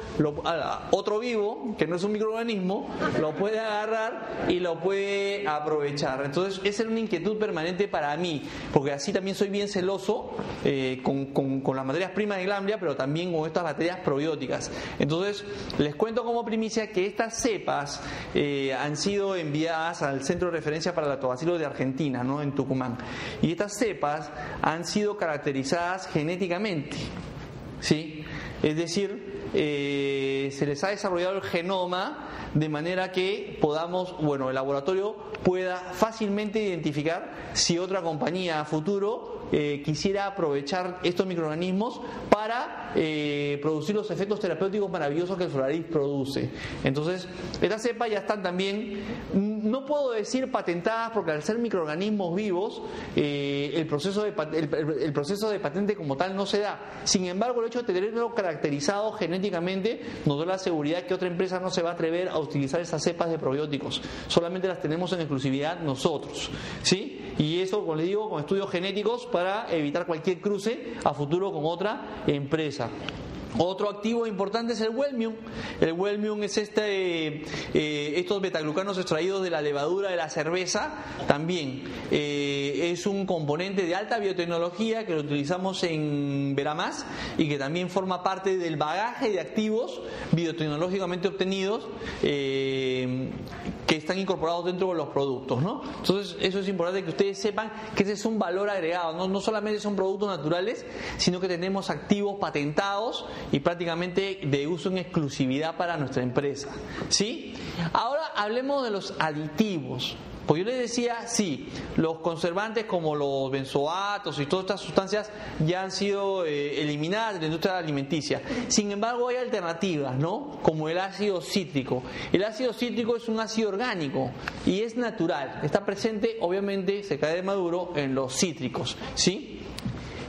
otro vivo, que no es un microorganismo, lo puede agarrar y lo puede aprovechar. Entonces, esa es una inquietud permanente para mí, porque así también soy bien celoso eh, con, las materias primas de Glambria, pero también con estas bacterias probióticas. Entonces, les cuento como primicia que estas cepas eh, han sido enviadas al Centro de Referencia para la Tobacilo de Argentina, ¿no? en Tucumán. Y estas cepas han sido caracterizadas genéticamente. ¿sí? Es decir, eh, se les ha desarrollado el genoma de manera que podamos, bueno, el laboratorio pueda fácilmente identificar si otra compañía a futuro eh, quisiera aprovechar estos microorganismos para eh, producir los efectos terapéuticos maravillosos que el Solaris produce. Entonces, estas cepas ya están también, mm, no puedo decir patentadas porque al ser microorganismos vivos, eh, el, proceso de, el, proceso de patente como tal no se da. Sin embargo, el hecho de tenerlo caracterizado genéticamente nos da la seguridad que otra empresa no se va a atrever a utilizar esas cepas de probióticos. Solamente las tenemos en exclusividad nosotros. ¿Sí? Y eso, como le digo, con estudios genéticos para evitar cualquier cruce a futuro con otra empresa. Otro activo importante es el Welmium. El Welmium es este, eh, estos betaglucanos extraídos de la levadura de la cerveza. También eh, es un componente de alta biotecnología que lo utilizamos en Veramás y que también forma parte del bagaje de activos biotecnológicamente obtenidos eh, que están incorporados dentro de los productos. ¿no? Entonces, eso es importante que ustedes sepan que ese es un valor agregado. No, no solamente son productos naturales, sino que tenemos activos patentados y prácticamente de uso en exclusividad para nuestra empresa. ¿Sí? Ahora hablemos de los aditivos. Pues yo les decía, sí, los conservantes como los benzoatos y todas estas sustancias ya han sido eh, eliminadas de la industria alimenticia. Sin embargo, hay alternativas, ¿no? Como el ácido cítrico. El ácido cítrico es un ácido orgánico y es natural. Está presente, obviamente, se cae de maduro en los cítricos, ¿sí?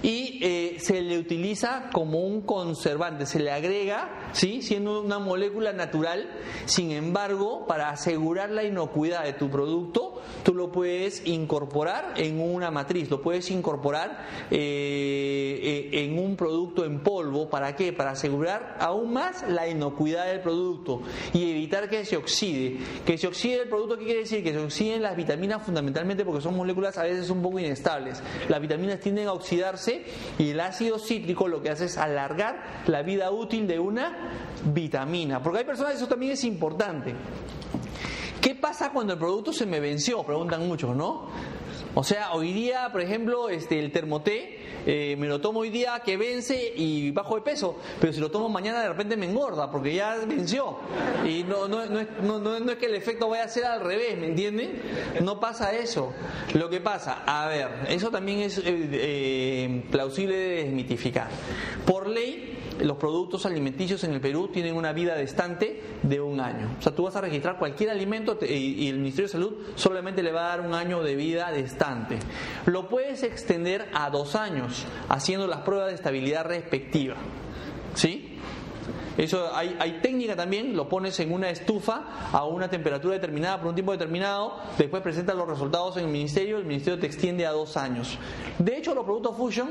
Y eh, se le utiliza como un conservante, se le agrega, ¿sí? siendo una molécula natural, sin embargo, para asegurar la inocuidad de tu producto, tú lo puedes incorporar en una matriz, lo puedes incorporar eh, eh, en un producto en polvo, ¿para qué? Para asegurar aún más la inocuidad del producto y evitar que se oxide. Que se oxide el producto, ¿qué quiere decir? Que se oxiden las vitaminas fundamentalmente porque son moléculas a veces un poco inestables. Las vitaminas tienden a oxidarse y el ácido cítrico lo que hace es alargar la vida útil de una vitamina. Porque hay personas, eso también es importante. ¿Qué pasa cuando el producto se me venció? Preguntan muchos, ¿no? O sea, hoy día, por ejemplo, este, el termoté eh, me lo tomo hoy día que vence y bajo de peso, pero si lo tomo mañana de repente me engorda porque ya venció. Y no, no, no, es, no, es que el efecto vaya a ser al revés, ¿me entienden? No pasa eso. Lo que pasa, a ver, eso también es eh, eh, plausible de desmitificar. Por ley, los productos alimenticios en el Perú tienen una vida destante de un año. O sea, tú vas a registrar cualquier alimento y el Ministerio de Salud solamente le va a dar un año de vida destante. Lo puedes extender a dos años haciendo las pruebas de estabilidad respectiva. ¿Sí? Eso hay, hay, técnica también, lo pones en una estufa a una temperatura determinada por un tiempo determinado, después presentas los resultados en el ministerio, el ministerio te extiende a dos años. De hecho, los productos Fusion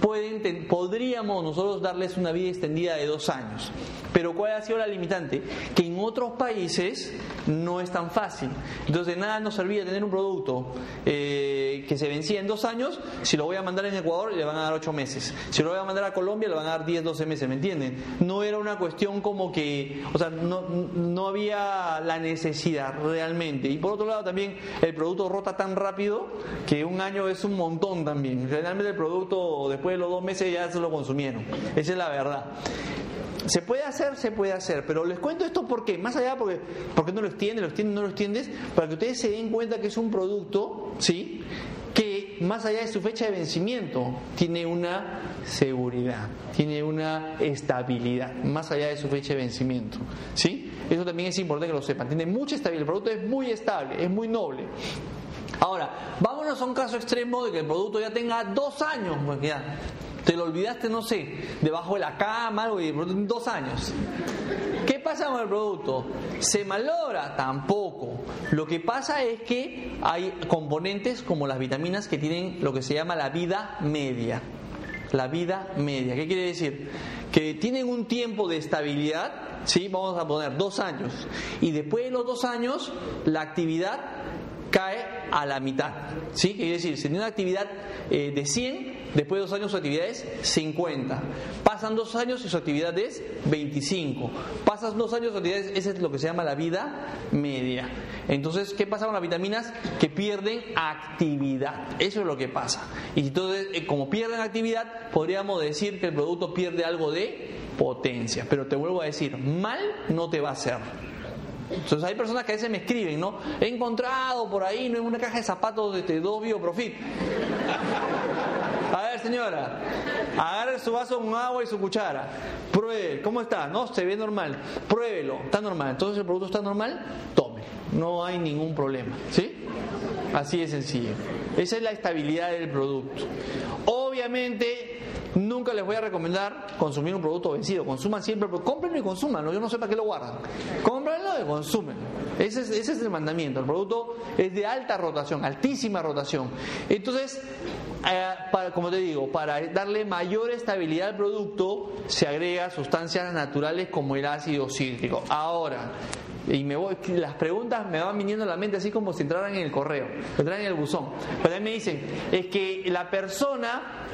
podríamos nosotros darles una vida extendida de dos años. Pero ¿cuál ha sido la limitante? Que en otros países no es tan fácil. Entonces nada nos servía tener un producto eh, que se vencía en dos años, si lo voy a mandar en Ecuador le van a dar ocho meses. Si lo voy a mandar a Colombia le van a dar 10, 12 meses, ¿me entienden? No era una cuestión como que, o sea, no, no había la necesidad realmente. Y por otro lado también el producto rota tan rápido que un año es un montón también. Realmente el producto después de los dos meses ya se lo consumieron. Esa es la verdad. Se puede hacer, se puede hacer, pero les cuento esto porque, más allá porque, porque no lo extiendes, lo extiendes, no lo extiendes, para que ustedes se den cuenta que es un producto, ¿sí? Que más allá de su fecha de vencimiento, tiene una seguridad, tiene una estabilidad, más allá de su fecha de vencimiento. ¿Sí? Eso también es importante que lo sepan. Tiene mucha estabilidad, el producto es muy estable, es muy noble. Ahora, vámonos a un caso extremo de que el producto ya tenga dos años, porque ya te lo olvidaste, no sé, debajo de la cama, algo, y dos años. ¿Qué pasa con el producto? ¿Se malogra? Tampoco. Lo que pasa es que hay componentes como las vitaminas que tienen lo que se llama la vida media. La vida media. ¿Qué quiere decir? Que tienen un tiempo de estabilidad, ¿sí? Vamos a poner dos años. Y después de los dos años, la actividad cae a la mitad. ¿Sí? Quiere decir, si tiene una actividad eh, de 100, después de dos años su actividad es 50. Pasan dos años y su actividad es 25. Pasan dos años su actividad es, es lo que se llama la vida media. Entonces, ¿qué pasa con las vitaminas? Que pierden actividad. Eso es lo que pasa. Y entonces, eh, como pierden actividad, podríamos decir que el producto pierde algo de potencia. Pero te vuelvo a decir, mal no te va a hacer. Entonces hay personas que a veces me escriben, ¿no? He encontrado por ahí en una caja de zapatos de este, dos Bioprofit. A ver, señora, agarre su vaso con agua y su cuchara. Pruebe, ¿cómo está? No, se ve normal. Pruébelo, está normal. Entonces el producto está normal, tome. No hay ningún problema. ¿Sí? Así de sencillo. Esa es la estabilidad del producto. Obviamente Nunca les voy a recomendar consumir un producto vencido. Consuman siempre, pero cómprenlo y consumanlo. Yo no sé para qué lo guardan. Cómprenlo y consumen. Ese es, el mandamiento. El producto es de alta rotación, altísima rotación. Entonces, eh, como te digo, para darle mayor estabilidad al producto, se agrega sustancias naturales como el ácido cítrico. Ahora, y me voy, las preguntas me van viniendo a la mente así como si entraran en el correo, entraran en el buzón. Pero ahí me dicen, es que la persona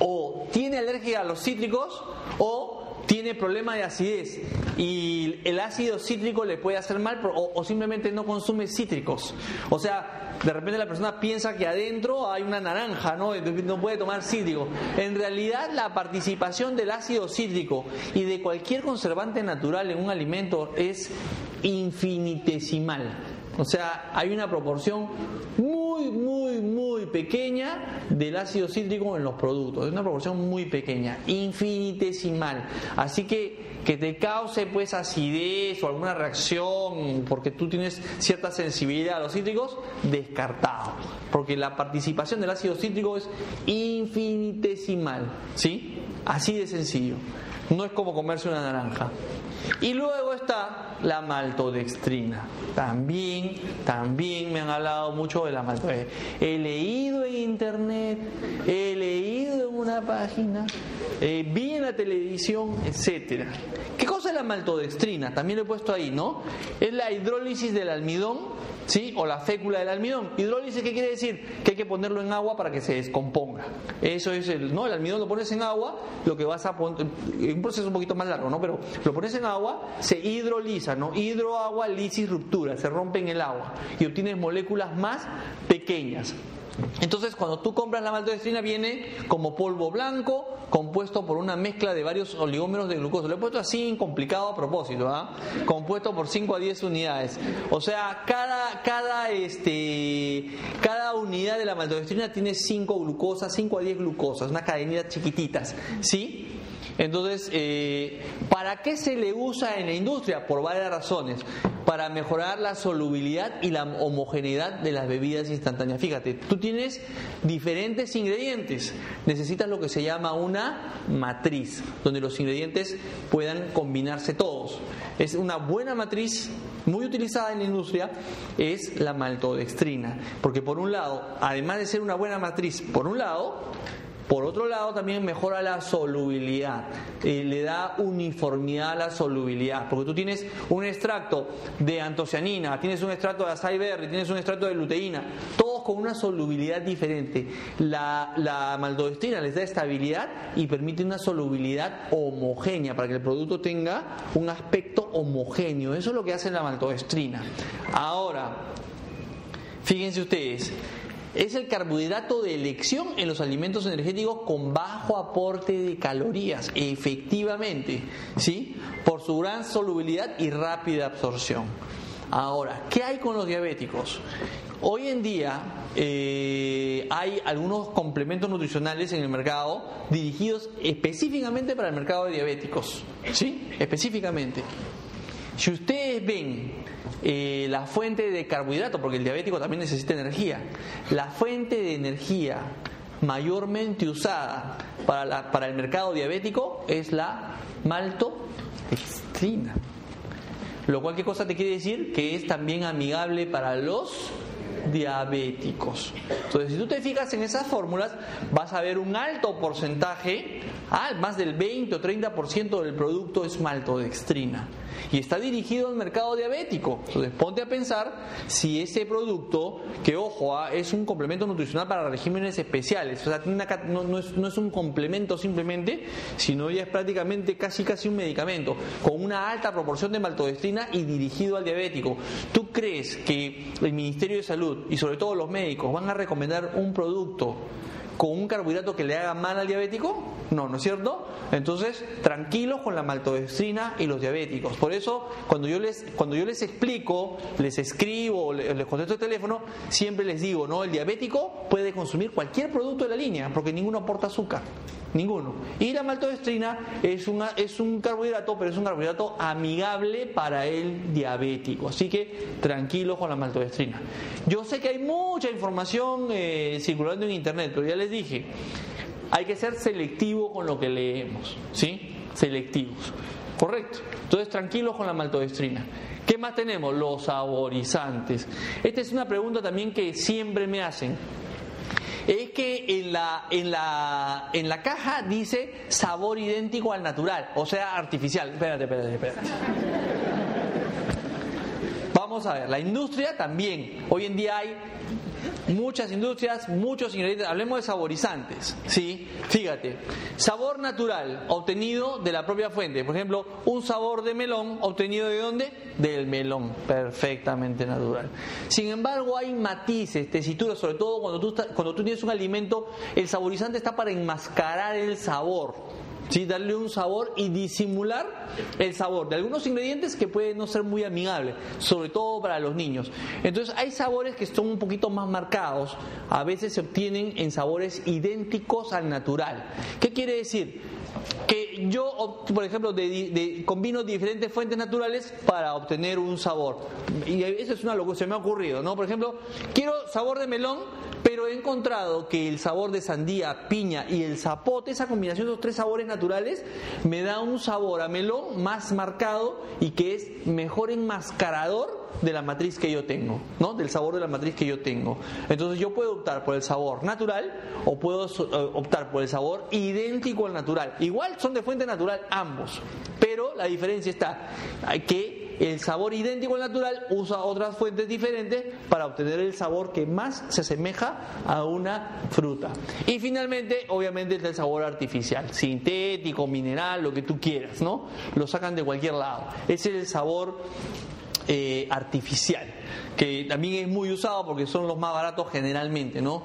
o tiene alergia a los cítricos o tiene problema de acidez y el ácido cítrico le puede hacer mal o, simplemente no consume cítricos. O sea, de repente la persona piensa que adentro hay una naranja, ¿no? No puede tomar cítrico. En realidad la participación del ácido cítrico y de cualquier conservante natural en un alimento es infinitesimal. O sea, hay una proporción muy, muy, muy pequeña del ácido cítrico en los productos. Es una proporción muy pequeña, infinitesimal. Así que que te cause pues acidez o alguna reacción porque tú tienes cierta sensibilidad a los cítricos, descartado. Porque la participación del ácido cítrico es infinitesimal. ¿Sí? Así de sencillo. No es como comerse una naranja. Y luego está la maltodextrina. También, también me han hablado mucho de la maltodextrina. He leído en internet, he leído en una página, eh, vi en la televisión, etcétera. ¿Qué cosa es la maltodextrina? También lo he puesto ahí, ¿no? Es la hidrólisis del almidón ¿sí? O la fécula del almidón. Hidrólisis, ¿qué quiere decir? Que hay que ponerlo en agua para que se descomponga. Eso es el, ¿no? El almidón lo pones en agua, lo que vas a poner, un proceso un poquito más largo, ¿no? Pero lo pones en agua, se hidroliza, ¿no? Hidro, agua, lisis, ruptura, se rompe en el agua y obtienes moléculas más pequeñas. Entonces, cuando tú compras la maltodextrina, viene como polvo blanco, compuesto por una mezcla de varios oligómeros de glucosa. Lo he puesto así complicado a propósito, ¿ah? Compuesto por 5 a 10 unidades. O sea, cada, cada, este, cada unidad de la maltodextrina tiene 5 glucosas, 5 a 10 glucosas, unas cadenitas chiquititas, ¿sí? Entonces, eh, ¿para qué se le usa en la industria? Por varias razones. Para mejorar la solubilidad y la homogeneidad de las bebidas instantáneas. Fíjate, tú tienes diferentes ingredientes. Necesitas lo que se llama una matriz, donde los ingredientes puedan combinarse todos. Es una buena matriz muy utilizada en la industria es la maltodextrina, porque por un lado, además de ser una buena matriz, por un lado, por otro lado, también mejora la solubilidad, le da uniformidad a la solubilidad, porque tú tienes un extracto de antocianina, tienes un extracto de açaí berry, tienes un extracto de luteína, todos con una solubilidad diferente. La, la les da estabilidad y permite una solubilidad homogénea para que el producto tenga un aspecto homogéneo. Eso es lo que hace la maltodextrina. Ahora, fíjense ustedes, es el carbohidrato de elección en los alimentos energéticos con bajo aporte de calorías, efectivamente, ¿sí? Por su gran solubilidad y rápida absorción. Ahora, ¿qué hay con los diabéticos? hoy en día eh, hay algunos complementos nutricionales en el mercado dirigidos específicamente para el mercado de diabéticos. ¿Sí? Específicamente. Si ustedes ven eh, la fuente de carbohidrato, porque el diabético también necesita energía, la fuente de energía mayormente usada para, el mercado diabético es la maltodextrina. Lo cual, ¿qué cosa te quiere decir? Que es también amigable para los diabéticos. Entonces, si tú te fijas en esas fórmulas, vas a ver un alto porcentaje, ah, más del 20 o 30% del producto es maltodextrina y está dirigido al mercado diabético. Entonces ponte a pensar si ese producto, que ojo, ah, es un complemento nutricional para regímenes especiales, o sea, no, es, un complemento simplemente, sino ya es prácticamente casi casi un medicamento, con una alta proporción de maltodextrina y dirigido al diabético. ¿Tú crees que el Ministerio de Salud y sobre todo los médicos van a recomendar un producto con un carbohidrato que le haga mal al diabético? No, ¿no es cierto? Entonces, tranquilos con la maltodextrina y los diabéticos. Por eso, cuando yo les, cuando yo les explico, les escribo, les, les contesto el teléfono, siempre les digo, ¿no? El diabético puede consumir cualquier producto de la línea, porque ninguno aporta azúcar. Ninguno. Y la maltodextrina es, una, es un carbohidrato, pero es un carbohidrato amigable para el diabético. Así que tranquilos con la maltodextrina. Yo sé que hay mucha información eh, circulando en internet, pero ya les dije, hay que ser selectivo con lo que leemos. ¿Sí? Selectivos. Correcto. Entonces tranquilos con la maltodextrina. ¿Qué más tenemos? Los saborizantes. Esta es una pregunta también que siempre me hacen es que en la, en la, en la caja dice sabor idéntico al natural, o sea, artificial. Espérate, espérate, espérate. Vamos a ver, la industria también. Hoy en día hay muchas industrias, muchos ingredientes. Hablemos de saborizantes, ¿sí? Fíjate, sabor natural obtenido de la propia fuente. Por ejemplo, un sabor de melón obtenido de dónde? Del melón, perfectamente natural. Sin embargo, hay matices, tesituras, sobre todo cuando tú, cuando tú tienes un alimento, el saborizante está para enmascarar el sabor. ¿Sí? darle un sabor y disimular el sabor de algunos ingredientes que pueden no ser muy amigables, sobre todo para los niños. Entonces hay sabores que son un poquito más marcados, a veces se obtienen en sabores idénticos al natural. ¿Qué quiere decir? Que yo, por ejemplo, de, combino diferentes fuentes naturales para obtener un sabor. Y eso es una locura, se me ha ocurrido, ¿no? Por ejemplo, quiero sabor de melón, pero he encontrado que el sabor de sandía, piña y el zapote, esa combinación de los tres sabores naturales, me da un sabor a melón más marcado y que es mejor enmascarador de la matriz que yo tengo, ¿no? Del sabor de la matriz que yo tengo. Entonces yo puedo optar por el sabor natural o puedo eh, optar por el sabor idéntico al natural. Igual son de fuente natural ambos, pero la diferencia está que el sabor idéntico al natural usa otras fuentes diferentes para obtener el sabor que más se asemeja a una fruta. Y finalmente, obviamente, está el sabor artificial, sintético, mineral, lo que tú quieras, ¿no? Lo sacan de cualquier lado. Ese es el sabor eh, artificial, que también es muy usado porque son los más baratos generalmente, ¿no?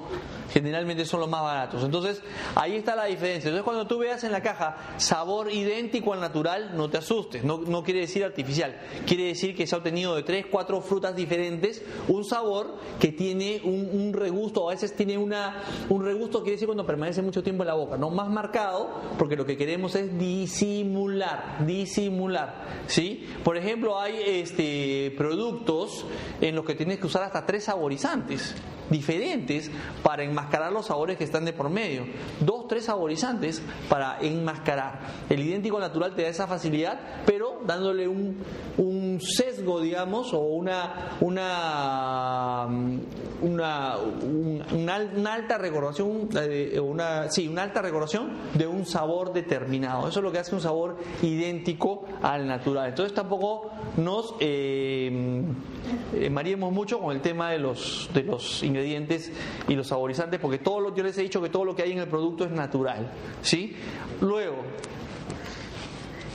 generalmente son los más baratos. Entonces, ahí está la diferencia. Entonces, cuando tú veas en la caja sabor idéntico al natural, no te asustes, no, no quiere decir artificial, quiere decir que se ha obtenido de tres, cuatro frutas diferentes un sabor que tiene un, regusto, a veces tiene una, un regusto, quiere decir cuando permanece mucho tiempo en la boca, no más marcado, porque lo que queremos es disimular, disimular, ¿sí? Por ejemplo, hay este, productos en los que tienes que usar hasta tres saborizantes diferentes para enmascarar los sabores que están de por medio. Dos, tres saborizantes para enmascarar. El idéntico natural te da esa facilidad, pero dándole un, un sesgo, digamos, o una, una, una, una, alta recordación, eh, una, sí, una alta recordación de un sabor determinado. Eso es lo que hace un sabor idéntico al natural. Entonces tampoco nos eh, eh mareemos mucho con el tema de los, de los ingredientes y los saborizantes, porque todo lo yo les he dicho que todo lo que hay en el producto es natural, ¿sí? Luego,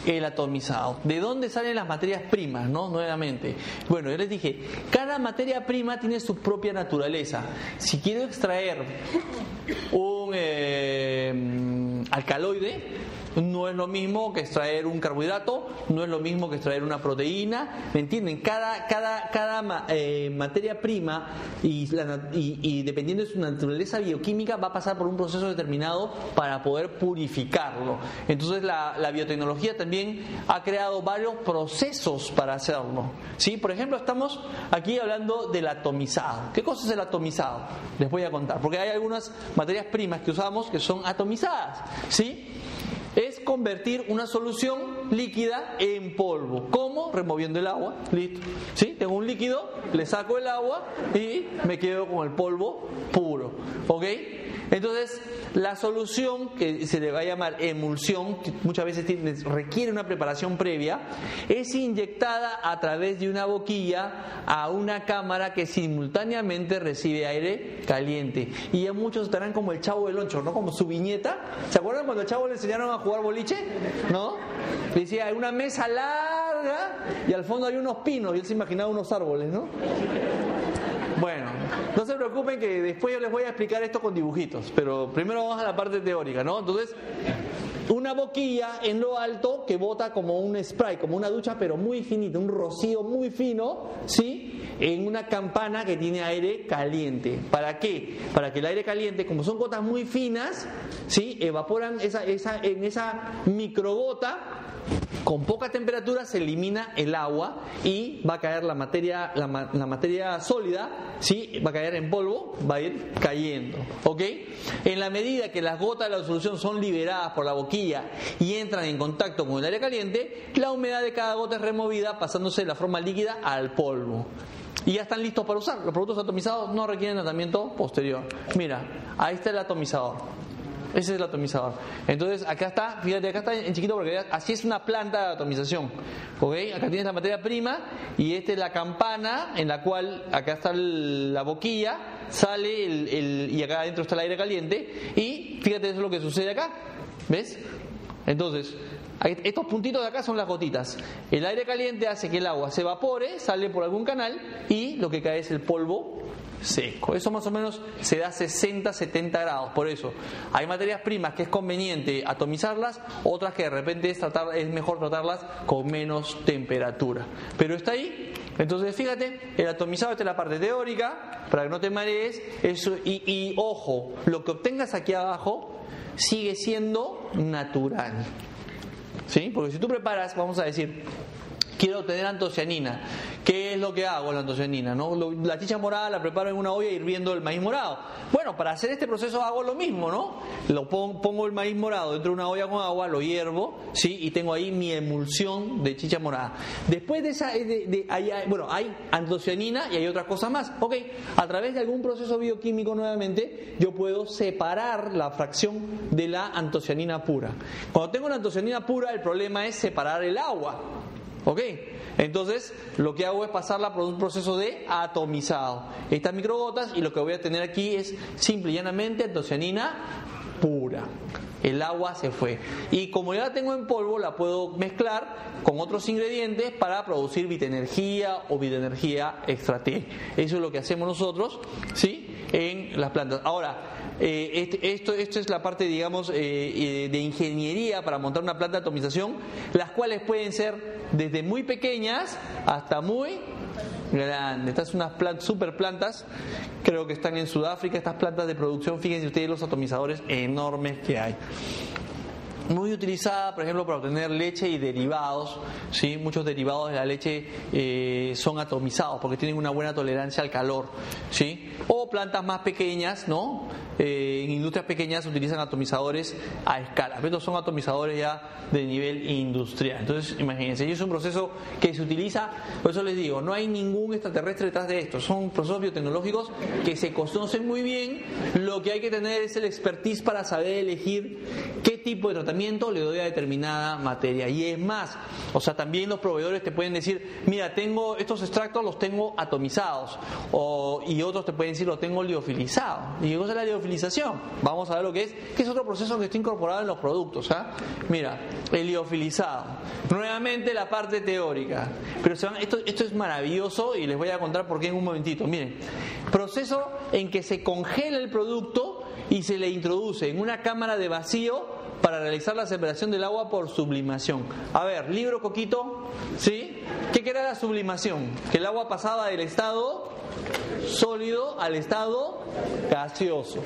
el atomizado. ¿De dónde salen las materias primas? ¿no? Nuevamente. Bueno, yo les dije, cada materia prima tiene su propia naturaleza. Si quiero extraer un eh, alcaloide, no es lo mismo que extraer un carbohidrato, no es lo mismo que extraer una proteína, ¿me entienden? Cada, cada, cada eh, materia prima y, y, dependiendo de su naturaleza bioquímica va a pasar por un proceso determinado para poder purificarlo. Entonces la, la biotecnología también ha creado varios procesos para hacerlo. ¿sí? Por ejemplo, estamos aquí hablando del atomizado. ¿Qué cosa es el atomizado? Les voy a contar, porque hay algunas materias primas que usamos que son atomizadas. ¿sí? Es convertir una solución líquida en polvo. ¿Cómo? Removiendo el agua. Listo. ¿Sí? Tengo un líquido, le saco el agua y me quedo con el polvo puro. ¿Ok? Entonces, la solución, que se le va a llamar emulsión, que muchas veces requiere una preparación previa, es inyectada a través de una boquilla a una cámara que simultáneamente recibe aire caliente. Y ya muchos estarán como el chavo del loncho, ¿no? Como su viñeta. ¿Se acuerdan cuando el chavo le enseñaron a jugar boliche? ¿No? Decía, hay una mesa larga y al fondo hay unos pinos y él se imaginaba unos árboles, ¿no? Bueno, no se preocupen que después yo les voy a explicar esto con dibujitos, pero primero vamos a la parte teórica, ¿no? Entonces, una boquilla en lo alto que bota como un spray, como una ducha, pero muy finita, un rocío muy fino, ¿sí? En una campana que tiene aire caliente. ¿Para qué? Para que el aire caliente, como son gotas muy finas, ¿sí? Evaporan esa, esa, en esa microgota con poca temperatura se elimina el agua y va a caer la materia, sólida, ¿sí? va a caer en polvo, va a ir cayendo. En la medida que las gotas de la solución son liberadas por la boquilla y entran en contacto con el aire caliente, la humedad de cada gota es removida pasándose de la forma líquida al polvo. Y ya están listos para usar. Los productos atomizados no requieren tratamiento posterior. Mira, ahí está el atomizador. Ese es el atomizador. Entonces, acá está, fíjate, acá está en chiquito porque así es una planta de atomización. ¿Ok? Acá tienes la materia prima y esta es la campana en la cual acá está la boquilla, sale el, y acá adentro está el aire caliente. Y fíjate, eso es lo que sucede acá. ¿Ves? Entonces, estos puntitos de acá son las gotitas. El aire caliente hace que el agua se evapore, sale por algún canal y lo que cae es el polvo seco. Eso más o menos se da 60-70 grados. Por eso hay materias primas que es conveniente atomizarlas, otras que de repente es, tratar, es mejor tratarlas con menos temperatura. Pero está ahí. Entonces fíjate, el atomizado esta es la parte teórica, para que no te marees. Eso, y, y ojo, lo que obtengas aquí abajo sigue siendo natural. ¿Sí? Porque si tú preparas, vamos a decir, quiero obtener antocianina. ¿Qué es lo que hago la antocianina? ¿no? La chicha morada la preparo en una olla hirviendo el maíz morado. Bueno, para hacer este proceso hago lo mismo, ¿no? Lo pongo, el maíz morado dentro de una olla con agua, lo hiervo, ¿sí? Y tengo ahí mi emulsión de chicha morada. Después de esa, bueno, hay antocianina y hay otras cosas más. Ok, a través de algún proceso bioquímico nuevamente, yo puedo separar la fracción de la antocianina pura. Cuando tengo la antocianina pura, el problema es separar el agua. ¿Ok? Entonces, lo que hago es pasarla por un proceso de atomizado. Estas microgotas y lo que voy a tener aquí es simple y llanamente antocianina pura. El agua se fue. Y como ya la tengo en polvo, la puedo mezclar con otros ingredientes para producir vitenergía o vitenergía extra. Eso es lo que hacemos nosotros, ¿sí? En las plantas. Ahora, eh, este, esto, esto es la parte, digamos, eh, eh, de ingeniería para montar una planta de atomización, las cuales pueden ser desde muy pequeñas hasta muy grandes. Estas son unas plantas, super plantas, creo que están en Sudáfrica, estas plantas de producción, fíjense ustedes los atomizadores enormes que hay muy utilizada, por ejemplo, para obtener leche y derivados. ¿sí? Muchos derivados de la leche eh, son atomizados porque tienen una buena tolerancia al calor. ¿sí? O plantas más pequeñas, ¿no? Eh, en industrias pequeñas utilizan atomizadores a escala. Estos son atomizadores ya de nivel industrial. Entonces, imagínense, es un proceso que se utiliza, por eso les digo, no hay ningún extraterrestre detrás de esto. Son procesos biotecnológicos que se conocen muy bien. Lo que hay que tener es el expertise para saber elegir qué tipo de tratamiento le doy a determinada materia. Y es más, o sea, también los proveedores te pueden decir, mira, tengo estos extractos, los tengo atomizados. O, y otros te pueden decir, los tengo liofilizados. ¿Y qué es la liofilización? Vamos a ver lo que es, que es otro proceso que está incorporado en los productos. ¿ah? Mira, el liofilizado. Nuevamente la parte teórica. Pero esto, esto es maravilloso y les voy a contar por qué en un momentito. Miren, proceso en que se congela el producto y se le introduce en una cámara de vacío para realizar la separación del agua por sublimación. A ver, libro Coquito, ¿sí? ¿Qué era la sublimación? Que el agua pasaba del estado sólido al estado gaseoso.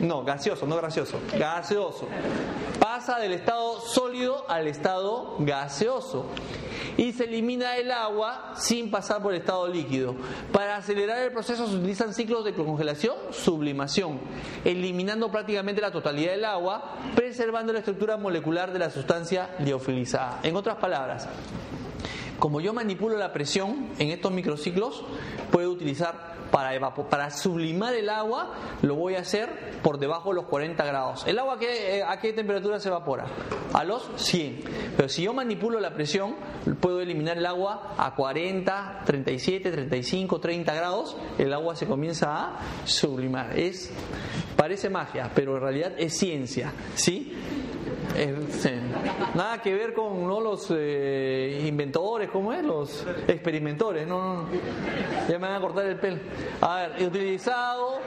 No, gaseoso, no gracioso. Gaseoso. Pasa del estado sólido al estado gaseoso. Y se elimina el agua sin pasar por el estado líquido. Para acelerar el proceso se utilizan ciclos de congelación, sublimación, eliminando prácticamente la totalidad del agua, preservando la estructura molecular de la sustancia liofilizada. En otras palabras, como yo manipulo la presión en estos microciclos, puedo utilizar para, para sublimar el agua, lo voy a hacer por debajo de los 40 grados. ¿El agua eh, a qué temperatura se evapora? A los 100. Pero si yo manipulo la presión, puedo eliminar el agua a 40, 37, 35, 30 grados. El agua se comienza a sublimar. Es, parece magia, pero en realidad es ciencia. ¿Sí? Nada que ver con ¿no? los eh, inventores, ¿cómo es? Los experimentores, no, ya me van a cortar el pelo. A ver, utilizado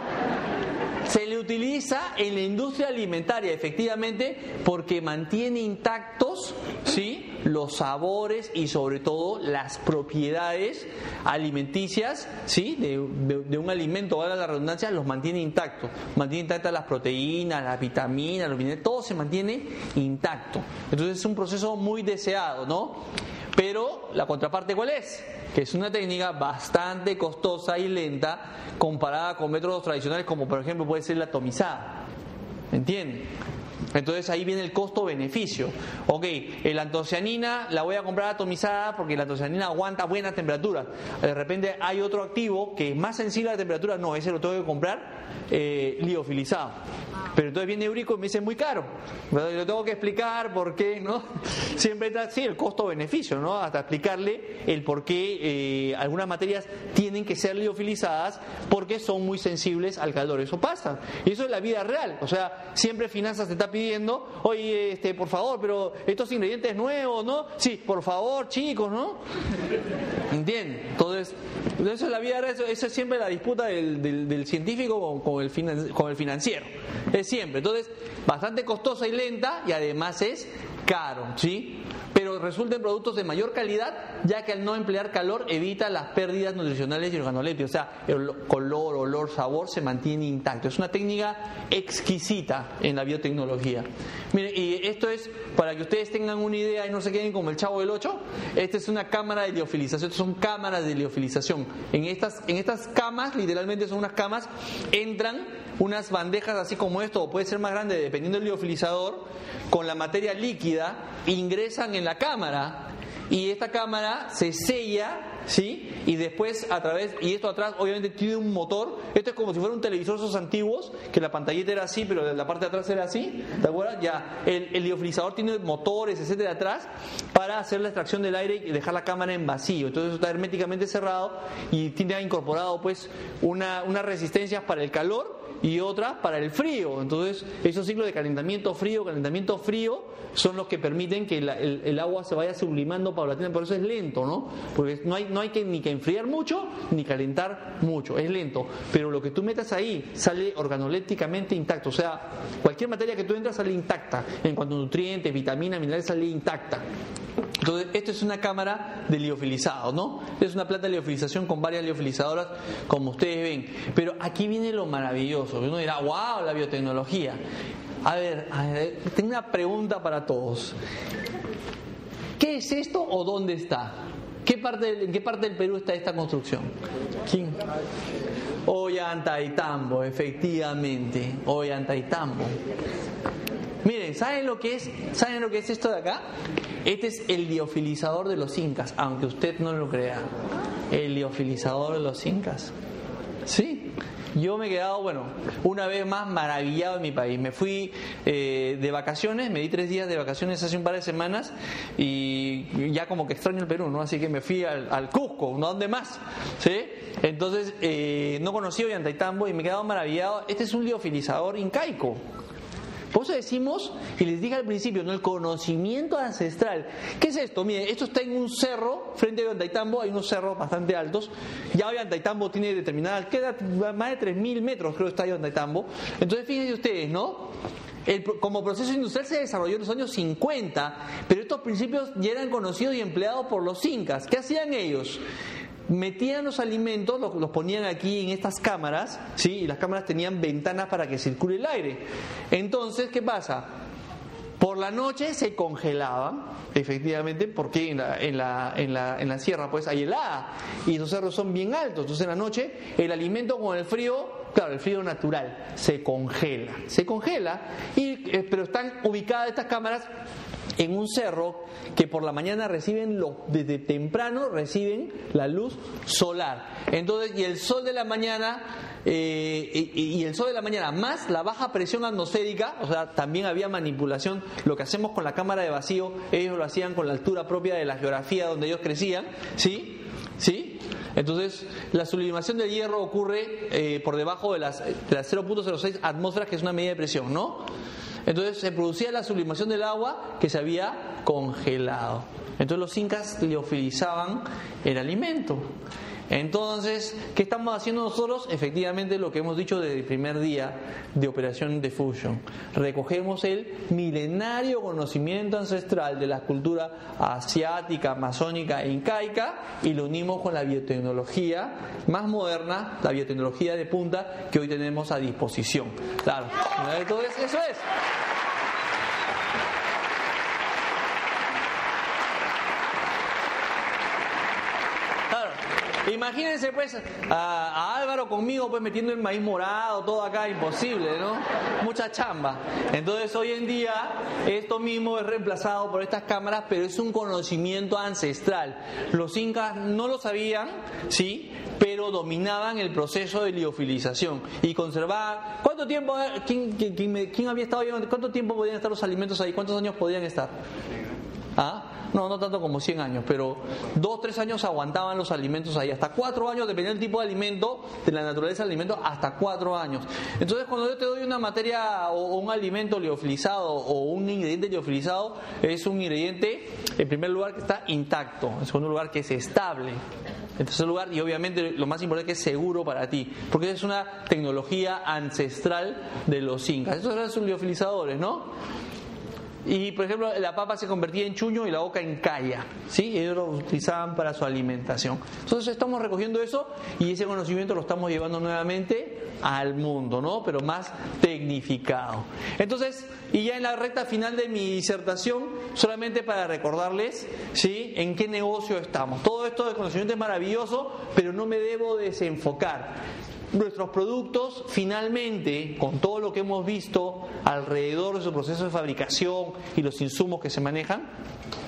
se le utiliza en la industria alimentaria, efectivamente, porque mantiene intactos, ¿sí? los sabores y sobre todo las propiedades alimenticias ¿sí? de, un alimento, ahora la redundancia, los mantiene intactos. Mantiene intactas las proteínas, las vitaminas, los minerales, todo se mantiene intacto. Entonces es un proceso muy deseado, ¿no? Pero la contraparte cuál es? Que es una técnica bastante costosa y lenta comparada con métodos tradicionales como por ejemplo puede ser la atomizada. ¿Me entienden? Entonces ahí viene el costo-beneficio. Ok, la antocianina la voy a comprar atomizada porque la antocianina aguanta buena temperatura. De repente hay otro activo que es más sensible a la temperatura, no, ese lo tengo que comprar eh, liofilizado. Pero entonces viene Eurico y me dice muy caro. Lo tengo que explicar por qué, ¿no? (laughs) Siempre está así el costo-beneficio, ¿no? Hasta explicarle el por qué eh, algunas materias tienen que ser liofilizadas porque son muy sensibles al calor. Eso pasa. Y eso es la vida real. O sea, siempre finanzas te está pidiendo, oye, este, por favor, pero estos ingredientes nuevos, ¿no? Sí, por favor, chicos, ¿no? ¿Entienden? Entonces, eso es la vida real, eso, es siempre la disputa del, científico con, el, con el financiero siempre. Entonces, bastante costosa y lenta y además es caro, ¿sí? Pero resulta en productos de mayor calidad, ya que al no emplear calor evita las pérdidas nutricionales y organolépticas. O sea, el color, olor, sabor se mantiene intacto. Es una técnica exquisita en la biotecnología. Miren, y esto es para que ustedes tengan una idea y no se queden como el chavo del 8. Esta es una cámara de liofilización. Estas son cámaras de liofilización. En estas, en estas camas, literalmente son unas camas, entran unas bandejas así como esto, o puede ser más grande dependiendo del liofilizador, con la materia líquida, ingresan en la cámara y esta cámara se sella, ¿sí? Y después a través, y esto atrás obviamente tiene un motor, esto es como si fuera un televisor esos antiguos, que la pantallita era así, pero la parte de atrás era así, ¿de acuerdo? Ya, el, el tiene motores, etcétera, atrás, para hacer la extracción del aire y dejar la cámara en vacío, entonces está herméticamente cerrado y tiene incorporado pues una, unas resistencias para el calor y otra para el frío. Entonces, esos ciclos de calentamiento frío, calentamiento frío, son los que permiten que el, agua se vaya sublimando paulatinamente. Por eso es lento, ¿no? Porque no hay, no hay que ni que enfriar mucho ni calentar mucho. Es lento. Pero lo que tú metas ahí sale organolépticamente intacto. O sea, cualquier materia que tú entras sale intacta. En cuanto a nutrientes, vitaminas, minerales, sale intacta. Entonces, esto es una cámara de liofilizado, ¿no? Es una planta de liofilización con varias liofilizadoras, como ustedes ven. Pero aquí viene lo maravilloso. Uno dirá, wow, la biotecnología. A ver, tengo una pregunta para todos. ¿Qué es esto o dónde está? ¿Qué parte, ¿En qué parte del Perú está esta construcción? ¿Quién? Ollantaytambo, efectivamente. Ollantaytambo. Miren, ¿saben lo que es? ¿Saben lo que es esto de acá? Este es el liofilizador de los incas, aunque usted no lo crea. El liofilizador de los incas. ¿Sí? Yo me he quedado, bueno, una vez más maravillado en mi país. Me fui eh, de vacaciones, me di tres días de vacaciones hace un par de semanas y ya como que extraño el Perú, ¿no? Así que me fui al, Cusco, ¿no? ¿Dónde más? ¿Sí? Entonces, eh, no conocí Ollantaytambo y me he quedado maravillado. Este es un liofilizador incaico. Por eso decimos, y les dije al principio, ¿no? el conocimiento ancestral. ¿Qué es esto? Miren, esto está en un cerro, frente a Ollantaytambo, hay unos cerros bastante altos. Ya Ollantaytambo tiene determinada, queda más de 3.000 metros, creo que está Ollantaytambo. Entonces, fíjense ustedes, ¿no? como proceso industrial se desarrolló en los años 50, pero estos principios ya eran conocidos y empleados por los incas. ¿Qué hacían ellos? Metían los alimentos, los, los, ponían aquí en estas cámaras, ¿sí? y las cámaras tenían ventanas para que circule el aire. Entonces, ¿qué pasa? Por la noche se congelaban, efectivamente, porque en la, en la, en la, en la sierra pues hay helada y esos cerros son bien altos, entonces en la noche el alimento con el frío claro, el frío natural se congela, se congela, y, eh, pero están ubicadas estas cámaras en un cerro que por la mañana reciben lo, desde temprano reciben la luz solar. Entonces, y el sol de la mañana eh, y, el sol de la mañana más la baja presión atmosférica, o sea, también había manipulación. Lo que hacemos con la cámara de vacío, ellos lo hacían con la altura propia de la geografía donde ellos crecían, ¿sí? ¿Sí? Entonces, la sublimación del hierro ocurre eh, por debajo de las, de las 0.06 atmósferas, que es una medida de presión, ¿no? Entonces se producía la sublimación del agua que se había congelado. Entonces los incas liofilizaban el alimento. Entonces, ¿qué estamos haciendo nosotros? Efectivamente, lo que hemos dicho desde el primer día de operación de Fusion. Recogemos el milenario conocimiento ancestral de la cultura asiática, amazónica e incaica y lo unimos con la biotecnología más moderna, la biotecnología de punta que hoy tenemos a disposición. Claro, eso es. Imagínense pues a, Álvaro conmigo pues metiendo el maíz morado, todo acá, imposible, ¿no? Mucha chamba. Entonces hoy en día esto mismo es reemplazado por estas cámaras, pero es un conocimiento ancestral. Los incas no lo sabían, ¿sí? Pero dominaban el proceso de liofilización y conservaban... ¿Cuánto tiempo, quién, quién había estado? ¿Cuánto tiempo podían estar los alimentos ahí? ¿Cuántos años podían estar? ¿Ah? No, no tanto como 100 años, pero dos, tres años aguantaban los alimentos ahí, hasta cuatro años, dependiendo del tipo de alimento, de la naturaleza del alimento, hasta cuatro años. Entonces, cuando yo te doy una materia o un alimento liofilizado o un ingrediente liofilizado, es un ingrediente, en primer lugar, que está intacto, en segundo lugar, que es estable. En tercer lugar, y obviamente lo más importante que es seguro para ti, porque es una tecnología ancestral de los incas. Esos eran sus liofilizadores, ¿no? Y por ejemplo, la papa se convertía en chuño y la boca en calla. ¿sí? Ellos lo utilizaban para su alimentación. Entonces estamos recogiendo eso y ese conocimiento lo estamos llevando nuevamente al mundo, ¿no? Pero más tecnificado. Entonces, y ya en la recta final de mi disertación, solamente para recordarles, ¿sí? En qué negocio estamos. Todo esto de conocimiento es maravilloso, pero no me debo desenfocar nuestros productos finalmente, con todo lo que hemos visto alrededor de su proceso de fabricación y los insumos que se manejan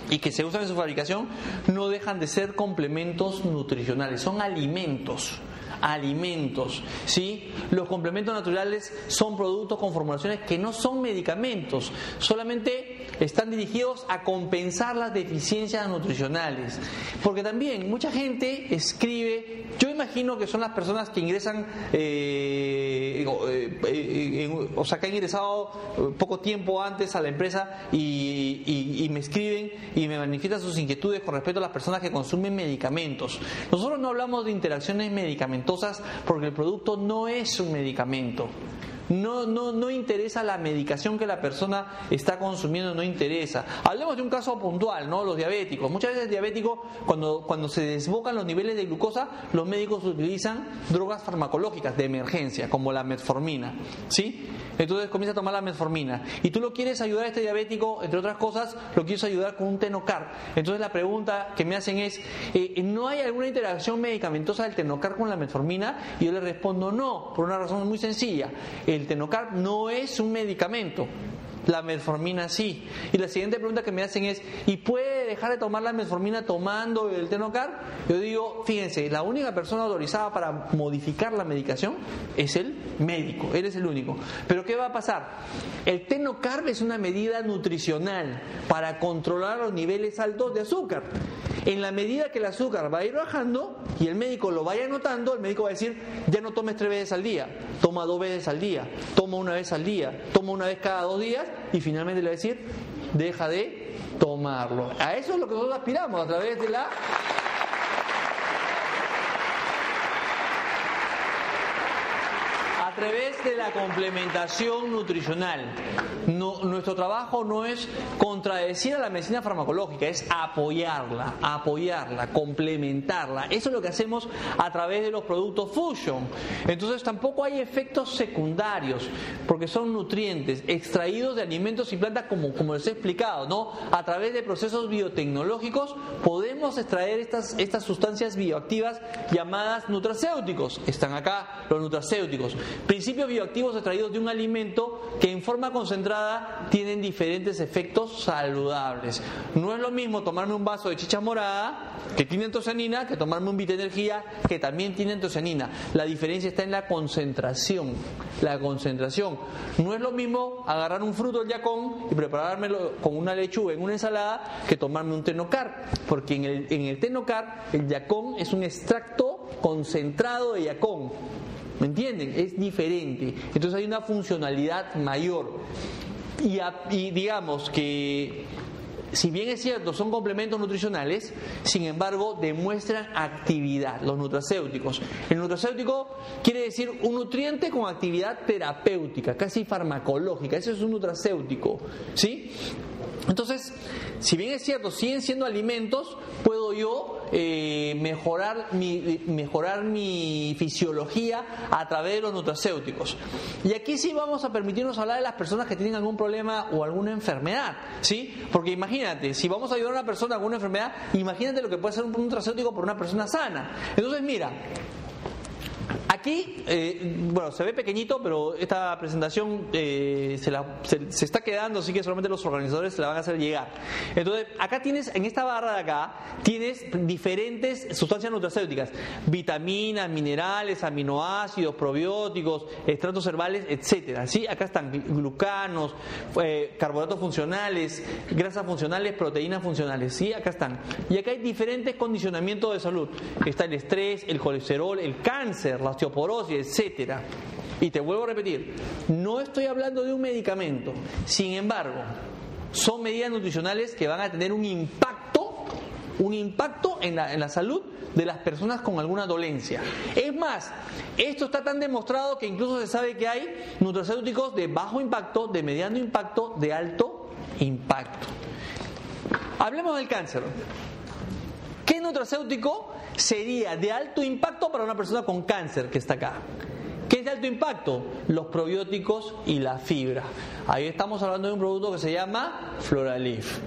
y que se usan en su fabricación, no dejan de ser complementos nutricionales, son alimentos alimentos. ¿sí? Los complementos naturales son productos con formulaciones que no son medicamentos, solamente están dirigidos a compensar las deficiencias nutricionales. Porque también mucha gente escribe, yo imagino que son las personas que ingresan, eh, eh, eh, o sea, que han ingresado poco tiempo antes a la empresa y, me escriben y me manifiestan sus inquietudes con respecto a las personas que consumen medicamentos. Nosotros no hablamos de interacciones medicamentosas porque el producto no es un medicamento. No, no, no interesa la medicación que la persona está consumiendo, no interesa. Hablemos de un caso puntual, ¿no? Los diabéticos. Muchas veces el diabético, cuando, cuando se desbocan los niveles de glucosa, los médicos utilizan drogas farmacológicas de emergencia, como la metformina. ¿Sí? Entonces comienza a tomar la metformina. Y tú lo quieres ayudar a este diabético, entre otras cosas, lo quieres ayudar con un tenocar. Entonces la pregunta que me hacen es, eh, ¿no hay alguna interacción medicamentosa del tenocar con la metformina? Y yo le respondo no, por una razón muy sencilla el tenocar no es un medicamento. La metformina sí. Y la siguiente pregunta que me hacen es, ¿y puede dejar de tomar la metformina tomando el tenocar? Yo digo, fíjense, la única persona autorizada para modificar la medicación es el médico, él es el único. Pero ¿qué va a pasar? El tenocar es una medida nutricional para controlar los niveles altos de azúcar. En la medida que el azúcar va a ir bajando y el médico lo vaya notando, el médico va a decir, ya no tomes tres veces al día, toma dos veces al día, toma una vez al día, toma una vez cada dos días y finalmente le va a decir, deja de tomarlo. A eso es lo que nosotros aspiramos a través de la A través de la complementación nutricional. Nuestro trabajo no es contradecir a la medicina farmacológica, es apoyarla, apoyarla, complementarla. Eso es lo que hacemos a través de los productos Fusion. Entonces tampoco hay efectos secundarios, porque son nutrientes extraídos de alimentos y plantas como, como les he explicado, ¿no? A través de procesos biotecnológicos podemos extraer estas, estas sustancias bioactivas llamadas nutracéuticos. Están acá los nutracéuticos. Principios bioactivos extraídos de un alimento que en forma concentrada tienen diferentes efectos saludables. No es lo mismo tomarme un vaso de chicha morada que tiene antocenina que tomarme un Energía que también tiene antocenina. La diferencia está en la concentración. La concentración. No es lo mismo agarrar un fruto del yacón y preparármelo con una lechuga en una ensalada que tomarme un tenocar. Porque en el, en el tenocar el yacón es un extracto concentrado de yacón. ¿Me entienden? Es diferente. Entonces hay una funcionalidad mayor. Y, digamos que si bien es cierto, son complementos nutricionales, sin embargo, demuestran actividad, los nutracéuticos. El nutracéutico quiere decir un nutriente con actividad terapéutica, casi farmacológica, eso es un nutracéutico, ¿sí? Entonces, si bien es cierto, siguen siendo alimentos, puedo yo eh, mejorar, mi, mejorar mi fisiología a través de los nutracéuticos. Y aquí sí vamos a permitirnos hablar de las personas que tienen algún problema o alguna enfermedad, ¿sí? Porque imagínate, si vamos a ayudar a una persona con alguna enfermedad, imagínate lo que puede ser un nutracéutico por una persona sana. Entonces, mira, Aquí, eh, bueno, se ve pequeñito, pero esta presentación eh, se, está quedando, así que solamente los organizadores se la van a hacer llegar. Entonces, acá tienes, en esta barra de acá, tienes diferentes sustancias nutracéuticas, vitaminas, minerales, aminoácidos, probióticos, estratos herbales, etcétera. ¿sí? Acá están glucanos, eh, funcionales, grasas funcionales, proteínas funcionales. ¿sí? Acá están. Y acá hay diferentes condicionamientos de salud. Está el estrés, el colesterol, el cáncer, la osteoporosis, etcétera. Y te vuelvo a repetir, no estoy hablando de un medicamento. Sin embargo, son medidas nutricionales que van a tener un impacto, un impacto en la, en la salud de las personas con alguna dolencia. Es más, esto está tan demostrado que incluso se sabe que hay nutracéuticos de bajo impacto, de mediano impacto, de alto impacto. Hablemos del cáncer. ¿Qué nutracéutico sería de alto impacto para una persona con cáncer que está acá? ¿Qué es de alto impacto? Los probióticos y la fibra. Ahí estamos hablando de un producto que se llama Floralif.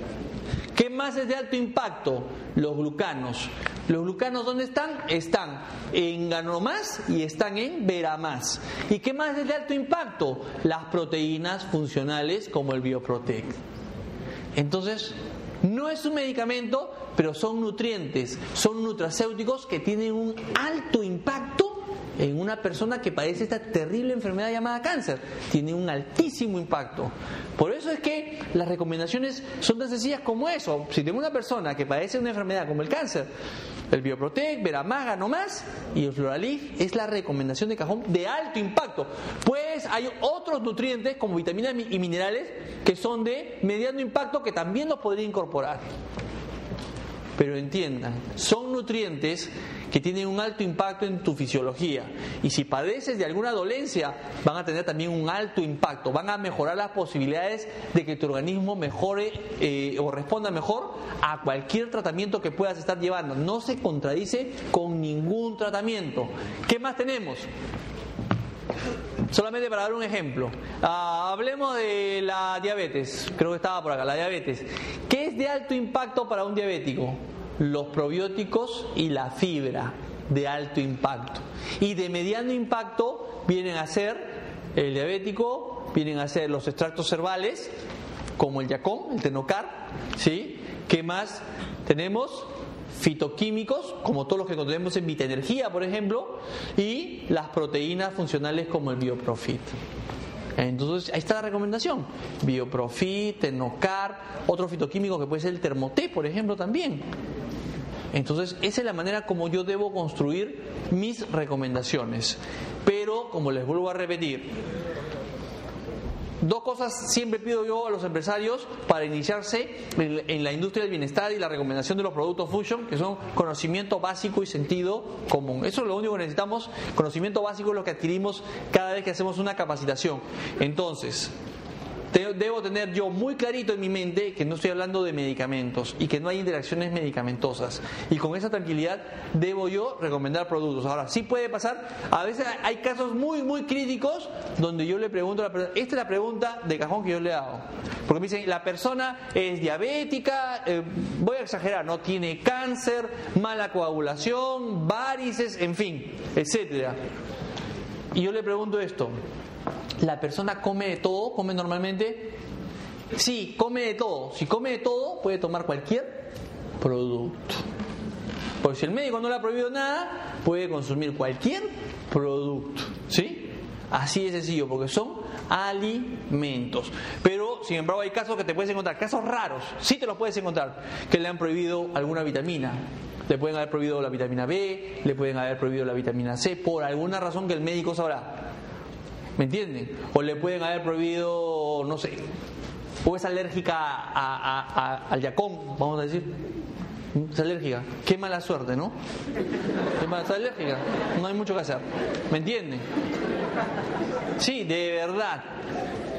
¿Qué más es de alto impacto? Los glucanos. ¿Los glucanos dónde están? Están en Ganomás y están en Veramás. ¿Y qué más es de alto impacto? Las proteínas funcionales como el Bioprotect. Entonces, no es un medicamento, pero son nutrientes, son nutracéuticos que tienen un alto impacto en una persona que padece esta terrible enfermedad llamada cáncer. Tiene un altísimo impacto. Por eso es que las recomendaciones son tan sencillas como eso. Si tengo una persona que padece una enfermedad como el cáncer, el Bioprotec, Veramaga no más y el Floralif es la recomendación de cajón de alto impacto. Pues hay otros nutrientes como vitaminas y minerales que son de mediano impacto que también los podría incorporar. Pero entiendan, son nutrientes que tienen un alto impacto en tu fisiología. Y si padeces de alguna dolencia, van a tener también un alto impacto, van a mejorar las posibilidades de que tu organismo mejore eh, o responda mejor a cualquier tratamiento que puedas estar llevando. No se contradice con ningún tratamiento. ¿Qué más tenemos? Solamente para dar un ejemplo, ah, hablemos de la diabetes, creo que estaba por acá, la diabetes. ¿Qué es de alto impacto para un diabético? Los probióticos y la fibra de alto impacto. Y de mediano impacto vienen a ser el diabético, vienen a ser los extractos herbales, como el yacón, el tenocar, ¿sí? ¿Qué más tenemos? Fitoquímicos, como todos los que encontramos en Vitaenergía, por ejemplo, y las proteínas funcionales como el Bioprofit. Entonces, ahí está la recomendación. Bioprofit, Tenocar, otro fitoquímico que puede ser el Termoté, por ejemplo, también. Entonces, esa es la manera como yo debo construir mis recomendaciones. Pero, como les vuelvo a repetir, dos cosas siempre pido yo a los empresarios para iniciarse en la industria del bienestar y la recomendación de los productos Fusion, que son conocimiento básico y sentido común. Eso es lo único que necesitamos. Conocimiento básico es lo que adquirimos cada vez que hacemos una capacitación. Entonces, debo tener yo muy clarito en mi mente que no estoy hablando de medicamentos y que no hay interacciones medicamentosas. Y con esa tranquilidad debo yo recomendar productos. Ahora, sí puede pasar, a veces hay casos muy, muy críticos donde yo le pregunto a la persona, esta es la pregunta de cajón que yo le hago. Porque me dicen, la persona es diabética, eh, voy a exagerar, no tiene cáncer, mala coagulación, varices, en fin, etcétera. Y yo le pregunto esto, la persona come de todo, come normalmente. Sí, come de todo. Si come de todo, puede tomar cualquier producto. Porque si el médico no le ha prohibido nada, puede consumir cualquier producto. ¿Sí? Así de sencillo, porque son alimentos. Pero, sin embargo, hay casos que te puedes encontrar, casos raros, sí te los puedes encontrar, que le han prohibido alguna vitamina. Le pueden haber prohibido la vitamina B, le pueden haber prohibido la vitamina C, por alguna razón que el médico sabrá. ¿Me entienden? O le pueden haber prohibido, no sé, o es alérgica al yacón, vamos a decir. Es alérgica. Qué mala suerte, ¿no? Es alérgica. No hay mucho que hacer. ¿Me entienden? Sí, de verdad.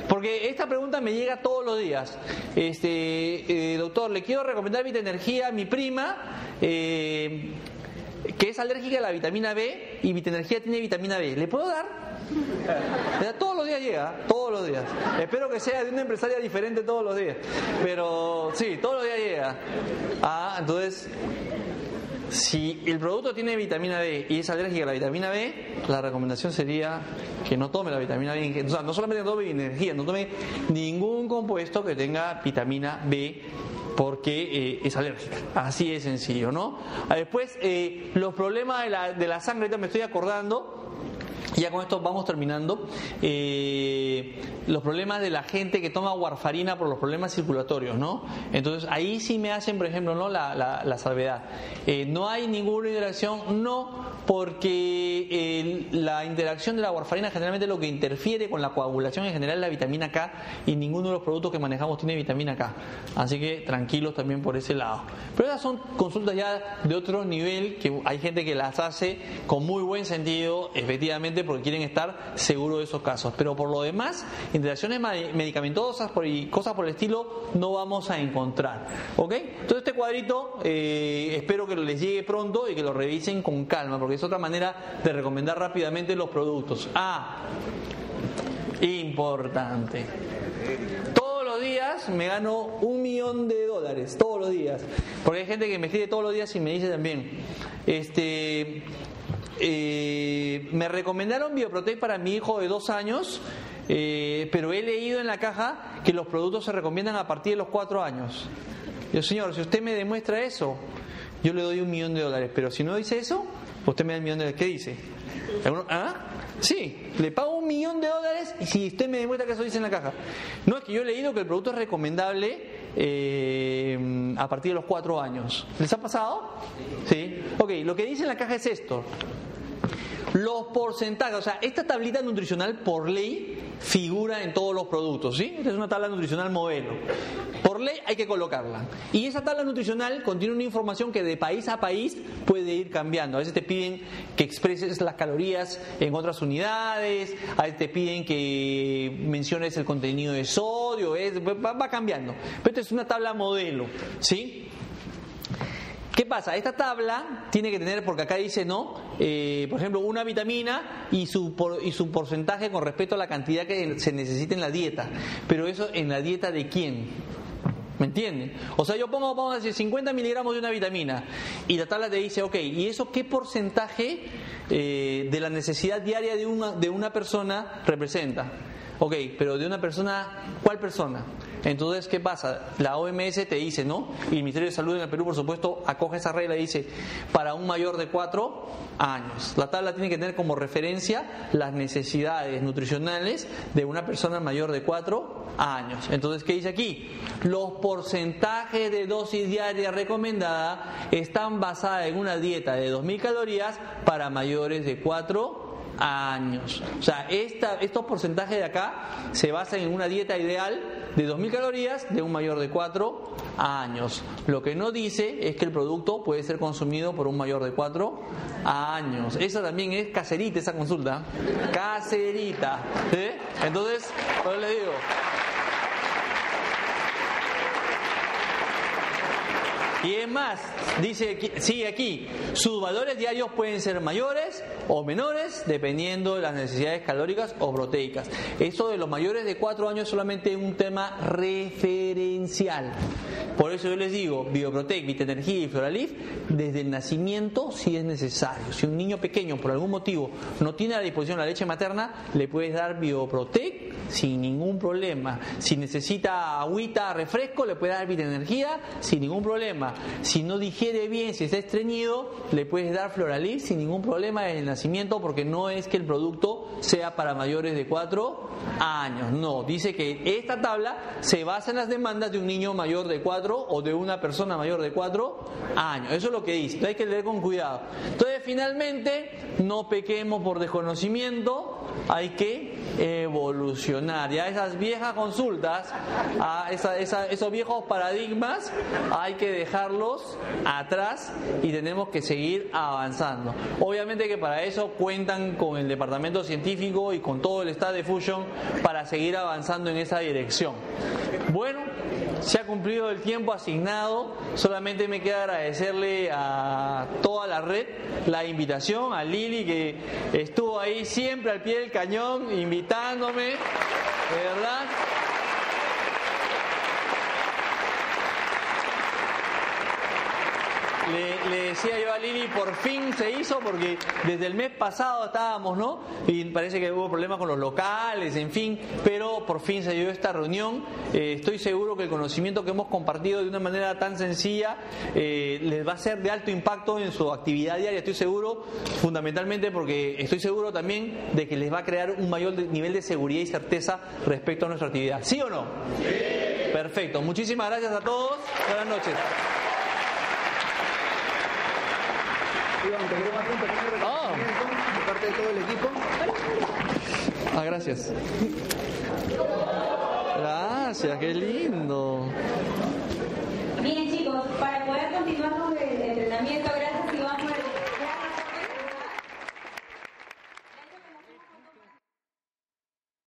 Porque esta pregunta me llega todos los días. Este, eh, doctor, le quiero recomendar Vita Energía a mi prima, eh, que es alérgica a la vitamina B y Vita Energía tiene vitamina B. ¿Le puedo dar? Todos los días llega, todos los días. Espero que sea de una empresaria diferente todos los días. Pero sí, todos los días llega. Ah, entonces, si el producto tiene vitamina B y es alérgica a la vitamina B, la recomendación sería que no tome la vitamina B. O sea, no solamente no tome energía, no tome ningún compuesto que tenga vitamina B porque eh, es alérgica. Así de sencillo, ¿no? Ah, después, eh, los problemas de la, de la sangre, ahorita me estoy acordando, ya con esto vamos terminando. Eh, los problemas de la gente que toma warfarina por los problemas circulatorios, ¿no? Entonces ahí sí me hacen, por ejemplo, ¿no? La, la, salvedad. Eh, no hay ninguna interacción, no, porque la interacción de la warfarina generalmente lo que interfiere con la coagulación en general es la vitamina K y ninguno de los productos que manejamos tiene vitamina K. Así que tranquilos también por ese lado. Pero esas son consultas ya de otro nivel que hay gente que las hace con muy buen sentido, efectivamente porque quieren estar seguros de esos casos. Pero por lo demás, interacciones medicamentosas y cosas por el estilo no vamos a encontrar. ¿Ok? Entonces este cuadrito eh, espero que les llegue pronto y que lo revisen con calma, porque es otra manera de recomendar rápidamente los productos. Ah, importante. Días me gano un millón de dólares, todos los días. Porque hay gente que me escribe todos los días y me dice también, este, eh, me recomendaron Bioprotect para mi hijo de dos años, eh, pero he leído en la caja que los productos se recomiendan a partir de los cuatro años. Yo, señor, si usted me demuestra eso, yo le doy un millón de dólares, pero si no dice eso, usted me da un millón de dólares. ¿Qué dice? ¿Ah? Sí, le pago un millón de dólares y si usted me demuestra que eso dice en la caja. No es que yo he leído que el producto es recomendable eh, a partir de los cuatro años. ¿Les ha pasado? Sí. Ok, lo que dice en la caja es esto. Los porcentajes, o sea, esta tablita nutricional por ley figura en todos los productos, ¿sí? Esta es una tabla nutricional modelo. Por ley hay que colocarla. Y esa tabla nutricional contiene una información que de país a país puede ir cambiando. A veces te piden que expreses las calorías en otras unidades, a veces te piden que menciones el contenido de sodio, va, va cambiando. Pero esta es una tabla modelo, ¿sí? ¿Qué pasa? Esta tabla tiene que tener, porque acá dice, ¿no? Eh, por ejemplo, una vitamina y su, porcentaje con respecto a la cantidad que se necesita en la dieta. Pero eso en la dieta de quién? ¿Me entienden? O sea, yo pongo, vamos a decir, 50 miligramos de una vitamina y la tabla te dice, ok, ¿y eso qué porcentaje eh, de la necesidad diaria de una, de una persona representa? Ok, pero de una persona, ¿cuál persona? Entonces, ¿qué pasa? La OMS te dice, ¿no? Y el Ministerio de Salud en el Perú, por supuesto, acoge esa regla y dice, para un mayor de cuatro años. La tabla tiene que tener como referencia las necesidades nutricionales de una persona mayor de cuatro años. Entonces, ¿qué dice aquí? Los porcentajes de dosis diaria recomendada están basadas en una dieta de 2.000 calorías para mayores de 4 años. O sea, esta, estos porcentajes de acá se basan en una dieta ideal de 2.000 calorías de un mayor de 4 años. Lo que no dice es que el producto puede ser consumido por un mayor de 4 años. Esa también es caserita, esa consulta. Caserita. Entonces, yo le digo, Y es más, dice, sigue aquí, sus valores diarios pueden ser mayores o menores dependiendo de las necesidades calóricas o proteicas. Eso de los mayores de 4 años es solamente un tema referencial. Por eso yo les digo, Bioprotec, Vitenergía y Floralif, desde el nacimiento si es necesario. Si un niño pequeño por algún motivo no tiene a disposición la leche materna, le puedes dar Bioprotec sin ningún problema. Si necesita agüita, refresco, le puedes dar Vitenergía sin ningún problema. Si no digiere bien, si está estreñido, le puedes dar Floralif sin ningún problema desde el nacimiento porque no es que el producto sea para mayores de 4 años. No, dice que esta tabla se basa en las demandas de un niño mayor de 4 o de una persona mayor de 4 años. Eso es lo que dice. hay que leer con cuidado. Entonces, finalmente, no pequemos por desconocimiento, hay que evolucionar. Ya esas viejas consultas, a esos viejos paradigmas, hay que dejar atrás y tenemos que seguir avanzando. Obviamente que para eso cuentan con el departamento científico y con todo el staff de Fusion para seguir avanzando en esa dirección. Bueno, se ha cumplido el tiempo asignado, solamente me queda agradecerle a toda la red la invitación, a Lili que estuvo ahí siempre al pie del cañón invitándome, de verdad. Le, decía yo a Lili, por fin se hizo, porque desde el mes pasado estábamos, ¿no? Y parece que hubo problemas con los locales, en fin, pero por fin se dio esta reunión. Eh, estoy seguro que el conocimiento que hemos compartido de una manera tan sencilla eh, les va a ser de alto impacto en su actividad diaria, estoy seguro, fundamentalmente porque estoy seguro también de que les va a crear un mayor nivel de seguridad y certeza respecto a nuestra actividad. ¿Sí o no? Sí. Perfecto. Muchísimas gracias a todos. Buenas noches. Oh. Ah, gracias. Gracias, qué lindo. Bien chicos, para poder continuar con el entrenamiento, gracias.